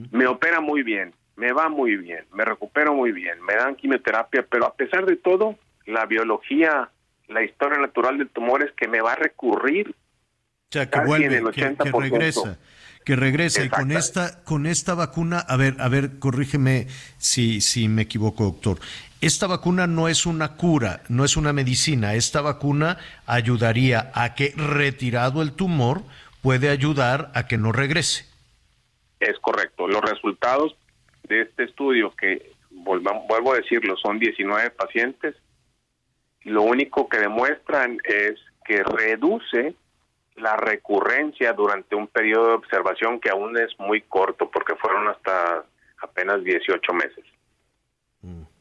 [SPEAKER 12] me opera muy bien, me va muy bien, me recupero muy bien, me dan quimioterapia, pero a pesar de todo, la biología, la historia natural del tumor es que me va a recurrir
[SPEAKER 2] O sea, que
[SPEAKER 12] Casi
[SPEAKER 2] vuelve,
[SPEAKER 12] en el
[SPEAKER 2] que, que
[SPEAKER 12] 80%.
[SPEAKER 2] regresa, que regresa. Y con esta, con esta vacuna, a ver, a ver, corrígeme si, si me equivoco, doctor. Esta vacuna no es una cura, no es una medicina. Esta vacuna ayudaría a que, retirado el tumor, puede ayudar a que no regrese.
[SPEAKER 12] Es correcto. Los resultados de este estudio, que vuelvo a decirlo, son 19 pacientes, lo único que demuestran es que reduce la recurrencia durante un periodo de observación que aún es muy corto, porque fueron hasta apenas 18 meses.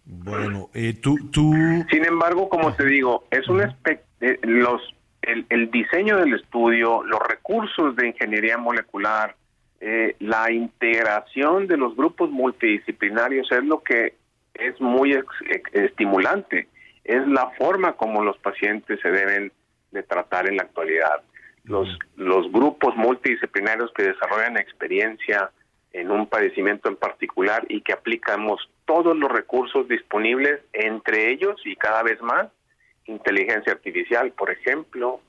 [SPEAKER 2] Bueno, eh, tú, tú,
[SPEAKER 12] Sin embargo, como te digo, es un eh, los el, el diseño del estudio, los recursos de ingeniería molecular, eh, la integración de los grupos multidisciplinarios es lo que es muy ex- ex- estimulante. Es la forma como los pacientes se deben de tratar en la actualidad. Los, los grupos multidisciplinarios que desarrollan experiencia en un padecimiento en particular y que aplicamos todos los recursos disponibles, entre ellos y cada vez más, inteligencia artificial, por ejemplo,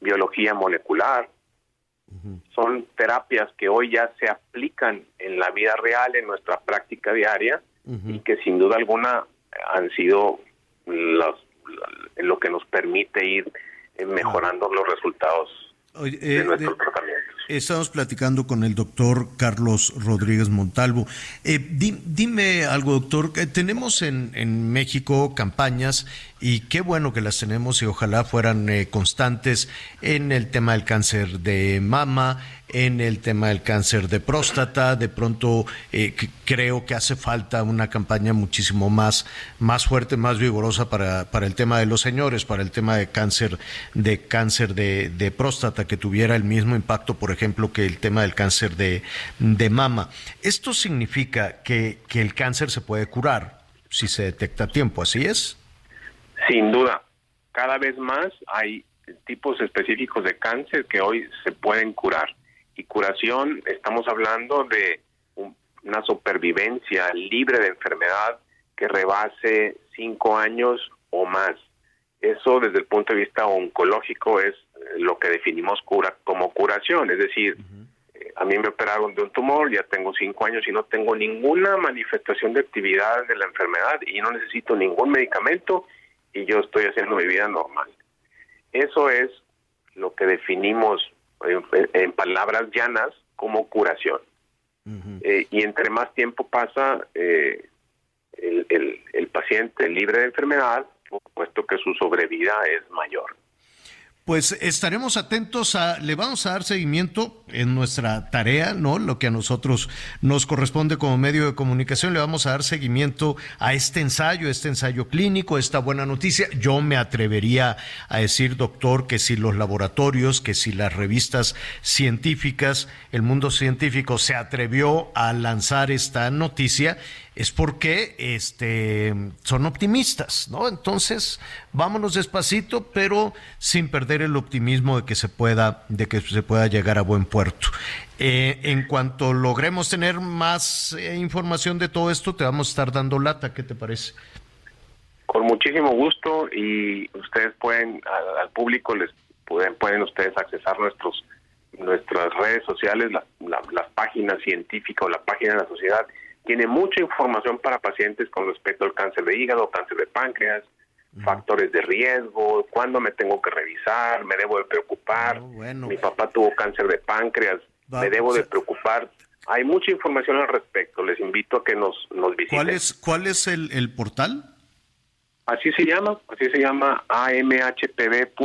[SPEAKER 12] biología molecular. Son terapias que hoy ya se aplican en la vida real, en nuestra práctica diaria, y que sin duda alguna han sido los, lo que nos permite ir eh, mejorando los resultados
[SPEAKER 2] Oye,
[SPEAKER 12] de
[SPEAKER 2] eh, de-
[SPEAKER 12] tratamientos.
[SPEAKER 2] Estamos platicando con el doctor Carlos Rodríguez Montalvo. Eh, di- dime algo, doctor. Tenemos en, México campañas y qué bueno que las tenemos y ojalá fueran eh, constantes en el tema del cáncer de mama, en el tema del cáncer de próstata. De pronto eh, creo que hace falta una campaña muchísimo más, más fuerte, más vigorosa para, para el tema de los señores, para el tema de cáncer de cáncer de, de próstata que tuviera el mismo impacto, por ejemplo, que el tema del cáncer de, de mama. Esto significa que, que el cáncer se puede curar si se detecta a tiempo, ¿así es?
[SPEAKER 12] Sin duda, cada vez más hay tipos específicos de cáncer que hoy se pueden curar. Y curación, estamos hablando de un- una supervivencia libre de enfermedad que rebase cinco años o más. Eso desde el punto de vista oncológico es lo que definimos cura como curación, es decir, eh, a mí me operaron de un tumor, ya tengo cinco años y no tengo ninguna manifestación de actividad de la enfermedad y no necesito ningún medicamento y yo estoy haciendo mi vida normal. Eso es lo que definimos en, en palabras llanas como curación. Eh, y entre más tiempo pasa eh, el, el- el paciente libre de enfermedad, por supuesto que su sobrevida es mayor.
[SPEAKER 2] Pues estaremos atentos a, le vamos a dar seguimiento en nuestra tarea, ¿no? Lo que a nosotros nos corresponde como medio de comunicación, le vamos a dar seguimiento a este ensayo, este ensayo clínico, esta buena noticia. Yo me atrevería a decir, doctor, que si los laboratorios, que si las revistas científicas, el mundo científico se atrevió a lanzar esta noticia, es porque este, son optimistas, ¿no? Entonces, vámonos despacito, pero sin perder el optimismo de que se pueda, de que se pueda llegar a buen puerto. Eh, en cuanto logremos tener más eh, información de todo esto, te vamos a estar dando lata, ¿qué te parece?
[SPEAKER 12] Con muchísimo gusto y ustedes pueden, al, al público les pueden, pueden ustedes accesar nuestros nuestras redes sociales, la- la- las páginas científicas o la página de la sociedad tiene mucha información para pacientes con respecto al cáncer de hígado, cáncer de páncreas, factores de riesgo, cuándo me tengo que revisar, me debo de preocupar, mi papá tuvo cáncer de páncreas,
[SPEAKER 2] Va,
[SPEAKER 12] me debo
[SPEAKER 2] o
[SPEAKER 12] de preocupar. Hay mucha información al respecto, les invito a que nos, nos visiten.
[SPEAKER 2] ¿Cuál es, cuál es el, el portal?
[SPEAKER 12] Así se llama, así se llama amhpv.org,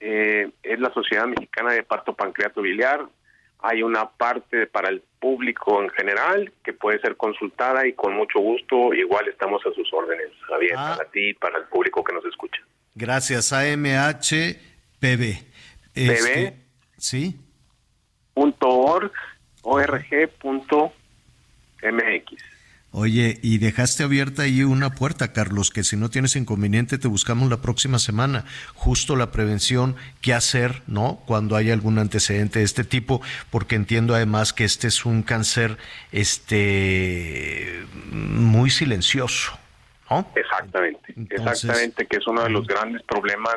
[SPEAKER 12] eh, es la Sociedad Mexicana de Parto Pancreato Biliar. Hay una parte para el público en general que puede ser consultada y con mucho gusto, igual estamos a sus órdenes, Javier,
[SPEAKER 2] Ah.
[SPEAKER 12] para ti y para el público que nos escucha.
[SPEAKER 2] Gracias, AMHPB. Este, sí.
[SPEAKER 12] Punto org, org punto mx.
[SPEAKER 2] Oye, y dejaste abierta ahí una puerta, Carlos, que si no tienes inconveniente te buscamos la próxima semana. Justo la prevención, qué hacer, ¿no? Cuando hay algún antecedente de este tipo, porque entiendo además que este es un cáncer, este, muy silencioso, ¿no?
[SPEAKER 12] Exactamente,
[SPEAKER 2] Entonces-
[SPEAKER 12] exactamente, que es uno de los grandes problemas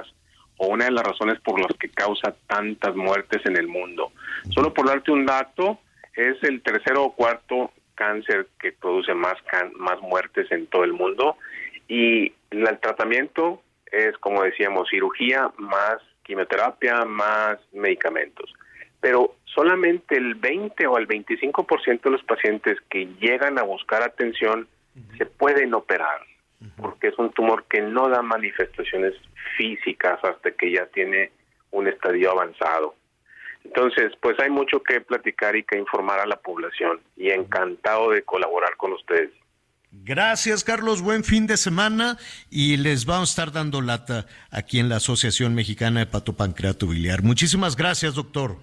[SPEAKER 12] o una de las razones por las que causa tantas muertes en el mundo. Solo por darte un dato, es el tercero o cuarto cáncer que produce más can- más muertes en todo el mundo y la- el tratamiento es como decíamos cirugía más quimioterapia más medicamentos. Pero solamente el 20 o el 25% de los pacientes que llegan a buscar atención se pueden operar porque es un tumor que no da manifestaciones físicas hasta que ya tiene un estadio avanzado. Entonces, pues hay mucho que platicar y que informar a la población y encantado de colaborar con ustedes.
[SPEAKER 2] Gracias, Carlos. Buen fin de semana y les vamos a estar dando lata aquí en la Asociación Mexicana de Patopancreato Biliar. Muchísimas gracias, doctor.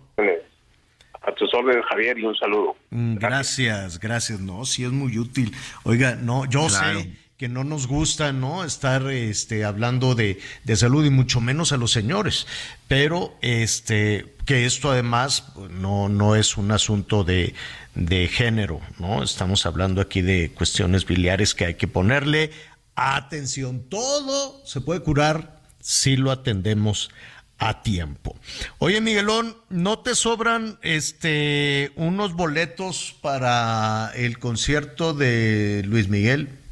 [SPEAKER 12] A tus órdenes, Javier, y un saludo.
[SPEAKER 2] Mm, Gracias, gracias. No, sí es muy útil. Oiga, no, yo
[SPEAKER 12] Claro.
[SPEAKER 2] sé que no nos gusta, ¿no? Estar este, hablando de, de salud y mucho menos a los señores, pero este, que esto además pues, no, no es un asunto de, de género, ¿no? Estamos hablando aquí de cuestiones biliares que hay que ponerle atención. Todo se puede curar si lo atendemos a tiempo. Oye, Miguelón, ¿no te sobran este unos boletos para el concierto de Luis Miguel?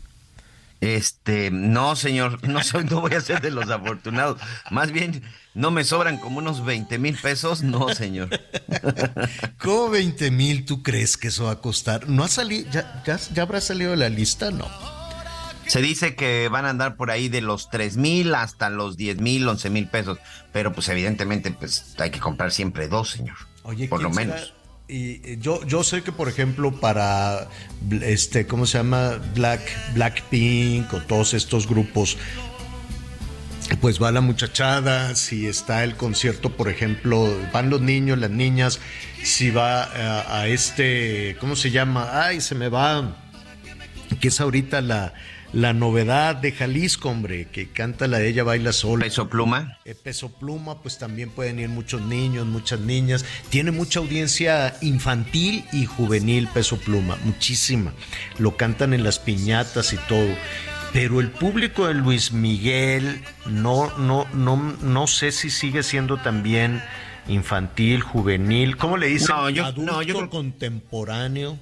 [SPEAKER 3] Este, no, señor, no soy, no voy a ser de los afortunados. Más bien, no me sobran como unos 20 mil pesos, no, señor.
[SPEAKER 2] ¿Cómo 20 mil tú crees que eso va a costar? ¿No ha salido, ya, ya, ya habrá salido de la lista? No.
[SPEAKER 3] Se dice que van a andar por ahí de los 3 mil hasta los 10 mil, 11 mil pesos, pero pues evidentemente pues hay que comprar siempre dos, señor.
[SPEAKER 2] Oye,
[SPEAKER 3] por lo
[SPEAKER 2] ¿quién
[SPEAKER 3] menos.
[SPEAKER 2] Y eh, yo, yo sé que, por ejemplo, para este, ¿cómo se llama? Black, Blackpink o todos estos grupos, pues va la muchachada, si está el concierto, por ejemplo, van los niños, las niñas, si va a, a este, ¿cómo se llama? Ay, se me va, que es ahorita la, la novedad de Jalisco, hombre, que canta la de ella baila sola.
[SPEAKER 3] Peso Pluma.
[SPEAKER 2] Eh, Peso Pluma, pues también pueden ir muchos niños, muchas niñas. Tiene mucha audiencia infantil y juvenil Peso Pluma, muchísima. Lo cantan en las piñatas y todo. Pero el público de Luis Miguel no, no, no, no sé si sigue siendo también infantil, juvenil. ¿Cómo le dicen?
[SPEAKER 3] No, yo-
[SPEAKER 2] Adulto
[SPEAKER 3] no, yo
[SPEAKER 2] contemporáneo.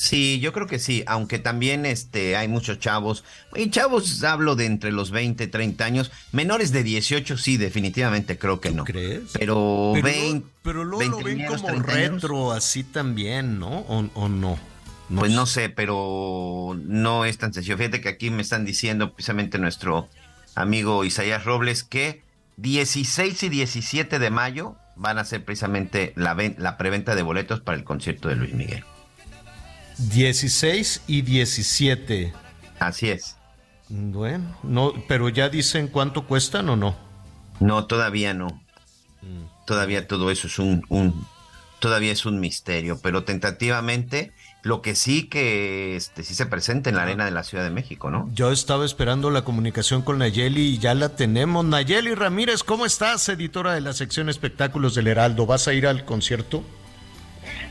[SPEAKER 3] Sí, yo creo que sí, aunque también este, hay muchos chavos, y chavos hablo de entre los 20, 30 años, menores de 18 sí, definitivamente creo que no.
[SPEAKER 2] crees?
[SPEAKER 3] Pero,
[SPEAKER 2] Pero,
[SPEAKER 3] 20,
[SPEAKER 2] luego- pero luego lo ven como retro, así también, ¿no? ¿O, o no?
[SPEAKER 3] Pues no sé, pero no es tan sencillo. Fíjate que aquí me están diciendo precisamente nuestro amigo Isaías Robles que 16 y 17 de mayo van a ser precisamente la, la preventa de boletos para el concierto de Luis Miguel.
[SPEAKER 2] 16 y 17.
[SPEAKER 3] Así es.
[SPEAKER 2] Bueno, no, pero ya dicen cuánto cuestan o no.
[SPEAKER 3] No, todavía no. Todavía todo eso es un, un- todavía es un misterio, pero tentativamente lo que sí que este sí se presenta en la arena de la Ciudad de México, ¿no?
[SPEAKER 2] Yo estaba esperando la comunicación con Nayeli y ya la tenemos. Nayeli Ramírez, ¿cómo estás? Editora de la sección espectáculos del Heraldo. ¿Vas a ir al concierto?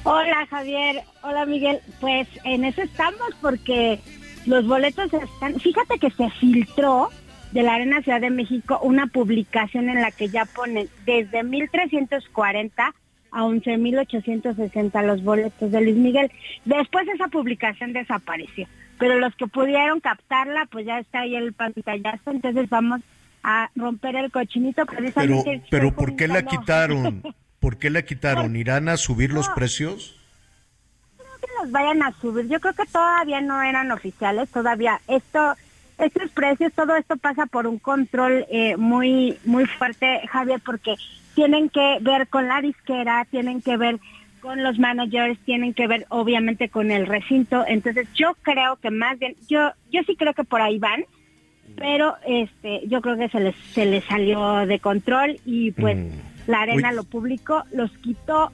[SPEAKER 13] Hola Javier, hola Miguel. Pues en eso estamos porque los boletos están. Fíjate que se filtró de la Arena Ciudad de México una publicación en la que ya ponen desde 1340 a 11.860 los boletos de Luis Miguel. Después esa publicación desapareció, pero los que pudieron captarla, pues ya está ahí el pantallazo, entonces vamos a romper el cochinito
[SPEAKER 2] Pero,
[SPEAKER 13] precisamente.
[SPEAKER 2] pero
[SPEAKER 13] estoy
[SPEAKER 2] ¿por qué la quitaron? ¿Por qué la quitaron? ¿Irán a subir los precios?
[SPEAKER 13] que los vayan a subir. Yo creo que todavía no eran oficiales, todavía esto, estos precios, todo esto pasa por un control eh, muy, muy fuerte, Javier, porque tienen que ver con la disquera, tienen que ver con los managers, tienen que ver obviamente con el recinto. Entonces yo creo que más bien, yo, yo sí creo que por ahí van, pero este, yo creo que se les, se les salió de control y pues la arena
[SPEAKER 2] Uy.
[SPEAKER 13] lo publicó, los quitó,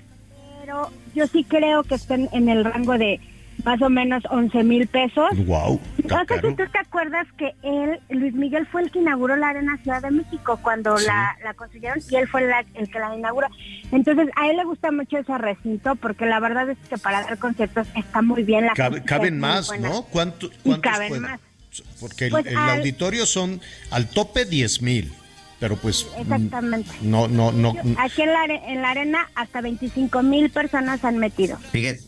[SPEAKER 13] pero yo sí creo que estén en el rango de más o menos 11 mil pesos.
[SPEAKER 2] Wow,
[SPEAKER 13] No sé si tú te acuerdas que él, Luis Miguel, fue el que inauguró la Arena Ciudad de México cuando la, la construyeron y él fue la- el que la inauguró. Entonces, a él le gusta mucho ese recinto porque la verdad es que para dar conciertos está muy bien. La
[SPEAKER 2] Cabe- caben más. ¿no? ¿Cuánto-
[SPEAKER 13] Y
[SPEAKER 2] ¿Cuántos
[SPEAKER 13] caben
[SPEAKER 2] pueden?
[SPEAKER 13] más.
[SPEAKER 2] Porque el,
[SPEAKER 13] Pues
[SPEAKER 2] el
[SPEAKER 13] al-
[SPEAKER 2] auditorio son al tope 10 mil, pero pues mm,
[SPEAKER 13] Exactamente.
[SPEAKER 2] no, no, no.
[SPEAKER 13] Aquí en la, en la arena hasta 25 mil personas han metido.
[SPEAKER 3] Fíjense,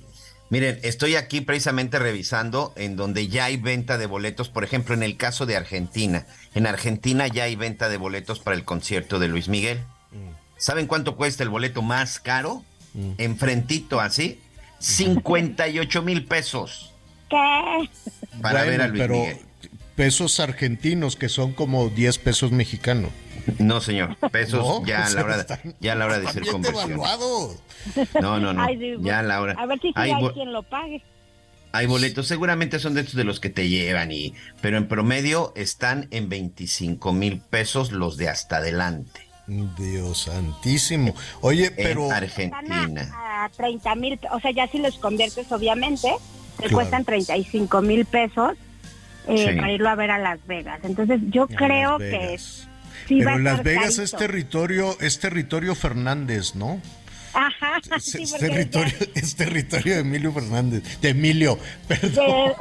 [SPEAKER 3] miren, estoy aquí precisamente revisando en donde ya hay venta de boletos, por ejemplo, en el caso de Argentina. En Argentina ya hay venta de boletos para el concierto de Luis Miguel. ¿Saben cuánto cuesta el boleto más caro? Enfrentito así, 58 mil pesos
[SPEAKER 13] ¿Qué?
[SPEAKER 3] para
[SPEAKER 2] Bueno,
[SPEAKER 3] ver a Luis
[SPEAKER 2] pero
[SPEAKER 3] Miguel.
[SPEAKER 2] pesos argentinos que son como 10 pesos mexicanos.
[SPEAKER 3] No, señor, pesos
[SPEAKER 2] No,
[SPEAKER 3] ya, a la hora,
[SPEAKER 2] están-
[SPEAKER 3] ya a la hora de
[SPEAKER 2] bien
[SPEAKER 3] conversión. No, no, no,
[SPEAKER 13] Ay, sí,
[SPEAKER 3] ya a la hora.
[SPEAKER 13] A ver si
[SPEAKER 3] Hay
[SPEAKER 13] quien lo pague.
[SPEAKER 3] Hay boletos, seguramente son de estos de los que te llevan, y, pero en promedio están en 25 mil pesos los de hasta adelante.
[SPEAKER 2] Dios santísimo. Oye, pero
[SPEAKER 13] Están
[SPEAKER 3] Argentina.
[SPEAKER 13] a, a 30 mil, o sea, ya si los conviertes, obviamente, te
[SPEAKER 2] Claro.
[SPEAKER 13] cuestan 35 mil pesos eh,
[SPEAKER 3] Sí.
[SPEAKER 13] para irlo a ver a Las Vegas. Entonces, yo
[SPEAKER 2] A
[SPEAKER 13] creo que. Sí va
[SPEAKER 2] pero Las Vegas
[SPEAKER 13] carito.
[SPEAKER 2] es territorio, es territorio Fernández, ¿no?
[SPEAKER 13] Ajá,
[SPEAKER 2] Es,
[SPEAKER 13] sí,
[SPEAKER 2] es
[SPEAKER 13] porque
[SPEAKER 2] territorio, es territorio de Emilio Fernández, de Emilio, perdón.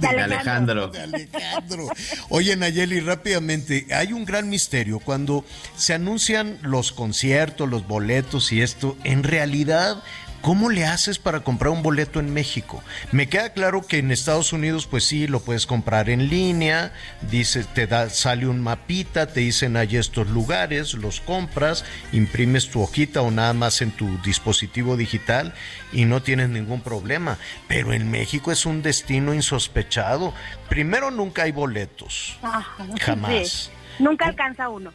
[SPEAKER 13] de, de
[SPEAKER 3] De
[SPEAKER 13] Alejandro.
[SPEAKER 3] Alejandro.
[SPEAKER 2] de Alejandro. Oye, Nayeli, rápidamente, hay un gran misterio. Cuando se anuncian los conciertos, los boletos y esto, en realidad, ¿cómo le haces para comprar un boleto en México? Me queda claro que en Estados Unidos, pues sí, lo puedes comprar en línea, dice, te da, sale un mapita, te dicen hay estos lugares, los compras, imprimes tu hojita o nada más en tu dispositivo digital y no tienes ningún problema. Pero en México es un destino insospechado. Primero, nunca hay boletos.
[SPEAKER 13] Ajá,
[SPEAKER 2] Jamás.
[SPEAKER 13] sí. Nunca alcanza uno.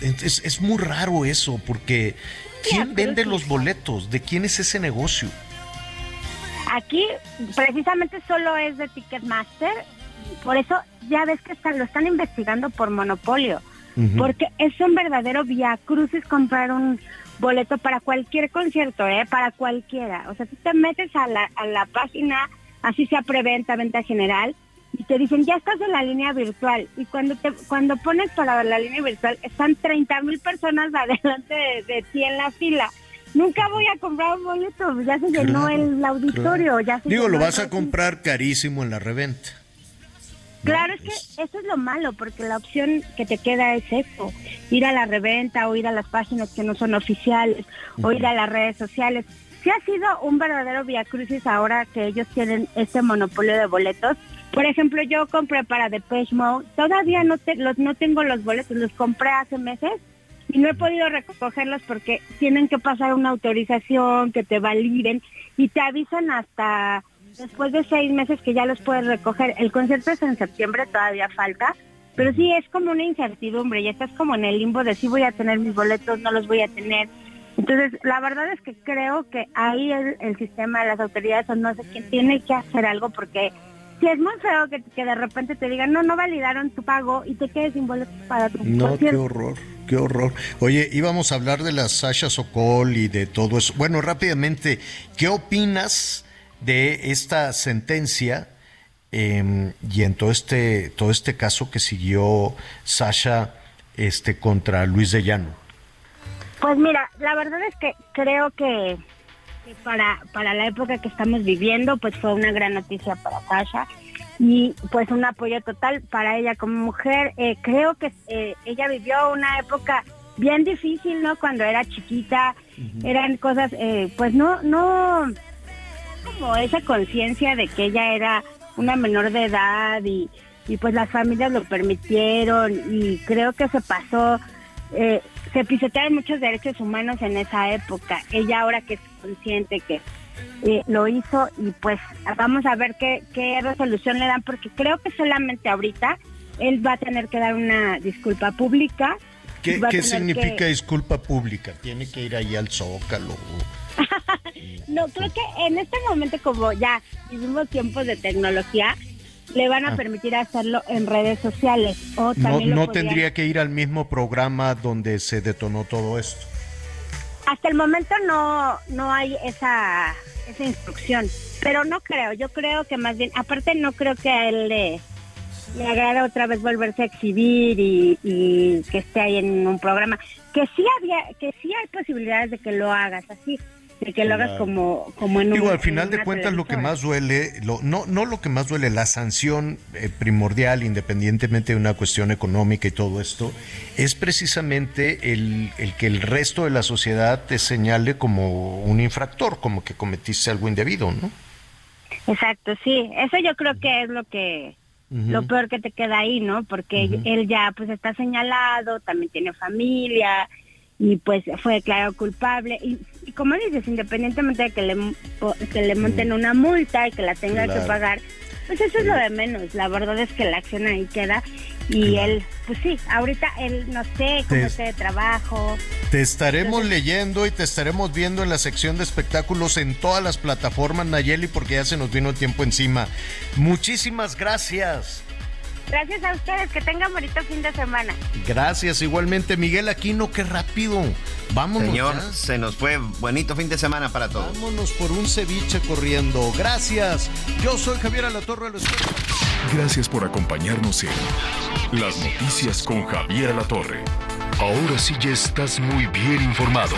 [SPEAKER 2] Es muy raro eso, porque ¿quién vende los boletos? ¿De quién es ese negocio?
[SPEAKER 13] Aquí precisamente solo es de Ticketmaster, por eso ya ves que están, lo están investigando por monopolio, porque es un verdadero vía crucis comprar un boleto para cualquier concierto, ¿eh? para cualquiera. O sea, tú te metes a la, a la página, así sea preventa, venta general, y te dicen, ya estás en la línea virtual. Y cuando te cuando pones para la línea virtual, están 30 mil personas adelante de, de ti en la fila. Nunca voy a comprar un boleto, ya se llenó el auditorio, ya se
[SPEAKER 2] Digo,
[SPEAKER 13] llenó
[SPEAKER 2] lo vas a comprar carísimo en la reventa.
[SPEAKER 13] Claro, es que eso es lo malo, porque la opción que te queda es eso, ir a la reventa o ir a las páginas que no son oficiales o ir a las redes sociales. Sí ha sido un verdadero via crucis ahora que ellos tienen este monopolio de boletos. Por ejemplo, yo compré para Depeche Mode, todavía no, te, los, no tengo los boletos, los compré hace meses y no he podido recogerlos porque tienen que pasar una autorización, que te validen y te avisan hasta después de seis meses que ya los puedes recoger. El concierto es en septiembre, todavía falta, Pero sí es como una incertidumbre, ya estás como en el limbo de si voy a tener mis boletos, no los voy a tener. Entonces, la verdad es que creo que ahí el, el sistema de las autoridades o no sé quién tiene que hacer algo porque si es muy feo que, que de repente te digan, no, no validaron tu pago y te quedes sin boletos para tu
[SPEAKER 2] No, qué horror, qué horror. Oye, íbamos a hablar de la Sasha Sokol y de todo eso. Bueno, rápidamente, ¿qué opinas de esta sentencia eh, y en todo este, todo este caso que siguió Sasha este, contra Luis de Llano?
[SPEAKER 13] Pues mira, la verdad es que creo que, que para, para la época que estamos viviendo, pues fue una gran noticia para Sasha y pues un apoyo total para ella como mujer. Eh, creo que eh, ella vivió una época bien difícil, ¿no? Cuando era chiquita, eran cosas, eh, pues no, no, como esa conciencia de que ella era una menor de edad y, y pues las familias lo permitieron y creo que se pasó, eh, se pisotearon muchos derechos humanos en esa época. Ella ahora que es consciente que eh, lo hizo y pues vamos a ver qué, qué resolución le dan porque creo que solamente ahorita él va a tener que dar una disculpa pública.
[SPEAKER 2] ¿Qué, qué significa
[SPEAKER 13] que-
[SPEAKER 2] disculpa pública? ¿Tiene que ir ahí al Zócalo?
[SPEAKER 13] No, creo que en este momento como ya vivimos tiempos de tecnología, le van a
[SPEAKER 2] Ah.
[SPEAKER 13] permitir hacerlo en redes sociales. O
[SPEAKER 2] No,
[SPEAKER 13] también
[SPEAKER 2] no
[SPEAKER 13] podrían-
[SPEAKER 2] tendría que ir al mismo programa donde se detonó todo esto.
[SPEAKER 13] Hasta el momento no, no hay esa, esa instrucción, pero no creo, yo creo que más bien, aparte no creo que a él le, le agrada otra vez volverse a exhibir y, y que esté ahí en un programa, que sí había, que sí hay posibilidades de que lo hagas así, de que lo hagas como, como en un
[SPEAKER 2] Digo, al final de cuentas lo que más duele, lo, no, no lo que más duele, la sanción eh, primordial, independientemente de una cuestión económica y todo esto, es precisamente el, el que el resto de la sociedad te señale como un infractor, como que cometiste algo indebido, ¿no?
[SPEAKER 13] Exacto, sí, eso yo creo que es lo que
[SPEAKER 2] Ujú.
[SPEAKER 13] lo peor que te queda ahí, ¿no? Porque
[SPEAKER 2] Ujú.
[SPEAKER 13] él ya pues está señalado, también tiene familia y pues fue declarado culpable y, y como dices, independientemente de que le que le monten una multa y que la tenga
[SPEAKER 2] Claro.
[SPEAKER 13] que pagar, pues eso es lo de menos. La verdad es que la acción ahí queda y él, pues sí, ahorita él no sé cómo esté de trabajo.
[SPEAKER 2] Te estaremos leyendo y te estaremos viendo en la sección de espectáculos en todas las plataformas, Nayeli, porque ya se nos vino el tiempo encima. Muchísimas gracias.
[SPEAKER 13] Gracias a ustedes, que tengan bonito fin de semana.
[SPEAKER 2] Gracias, igualmente Miguel Aquino, qué rápido. Vámonos.
[SPEAKER 3] Señor,
[SPEAKER 2] ya.
[SPEAKER 3] se nos fue bonito fin de semana para todos.
[SPEAKER 2] Vámonos por un ceviche corriendo. Gracias. Yo soy Javier Alatorre. Lo escucho.
[SPEAKER 7] Gracias por acompañarnos en Las Noticias con Javier Alatorre.
[SPEAKER 14] Ahora sí ya estás muy bien informado.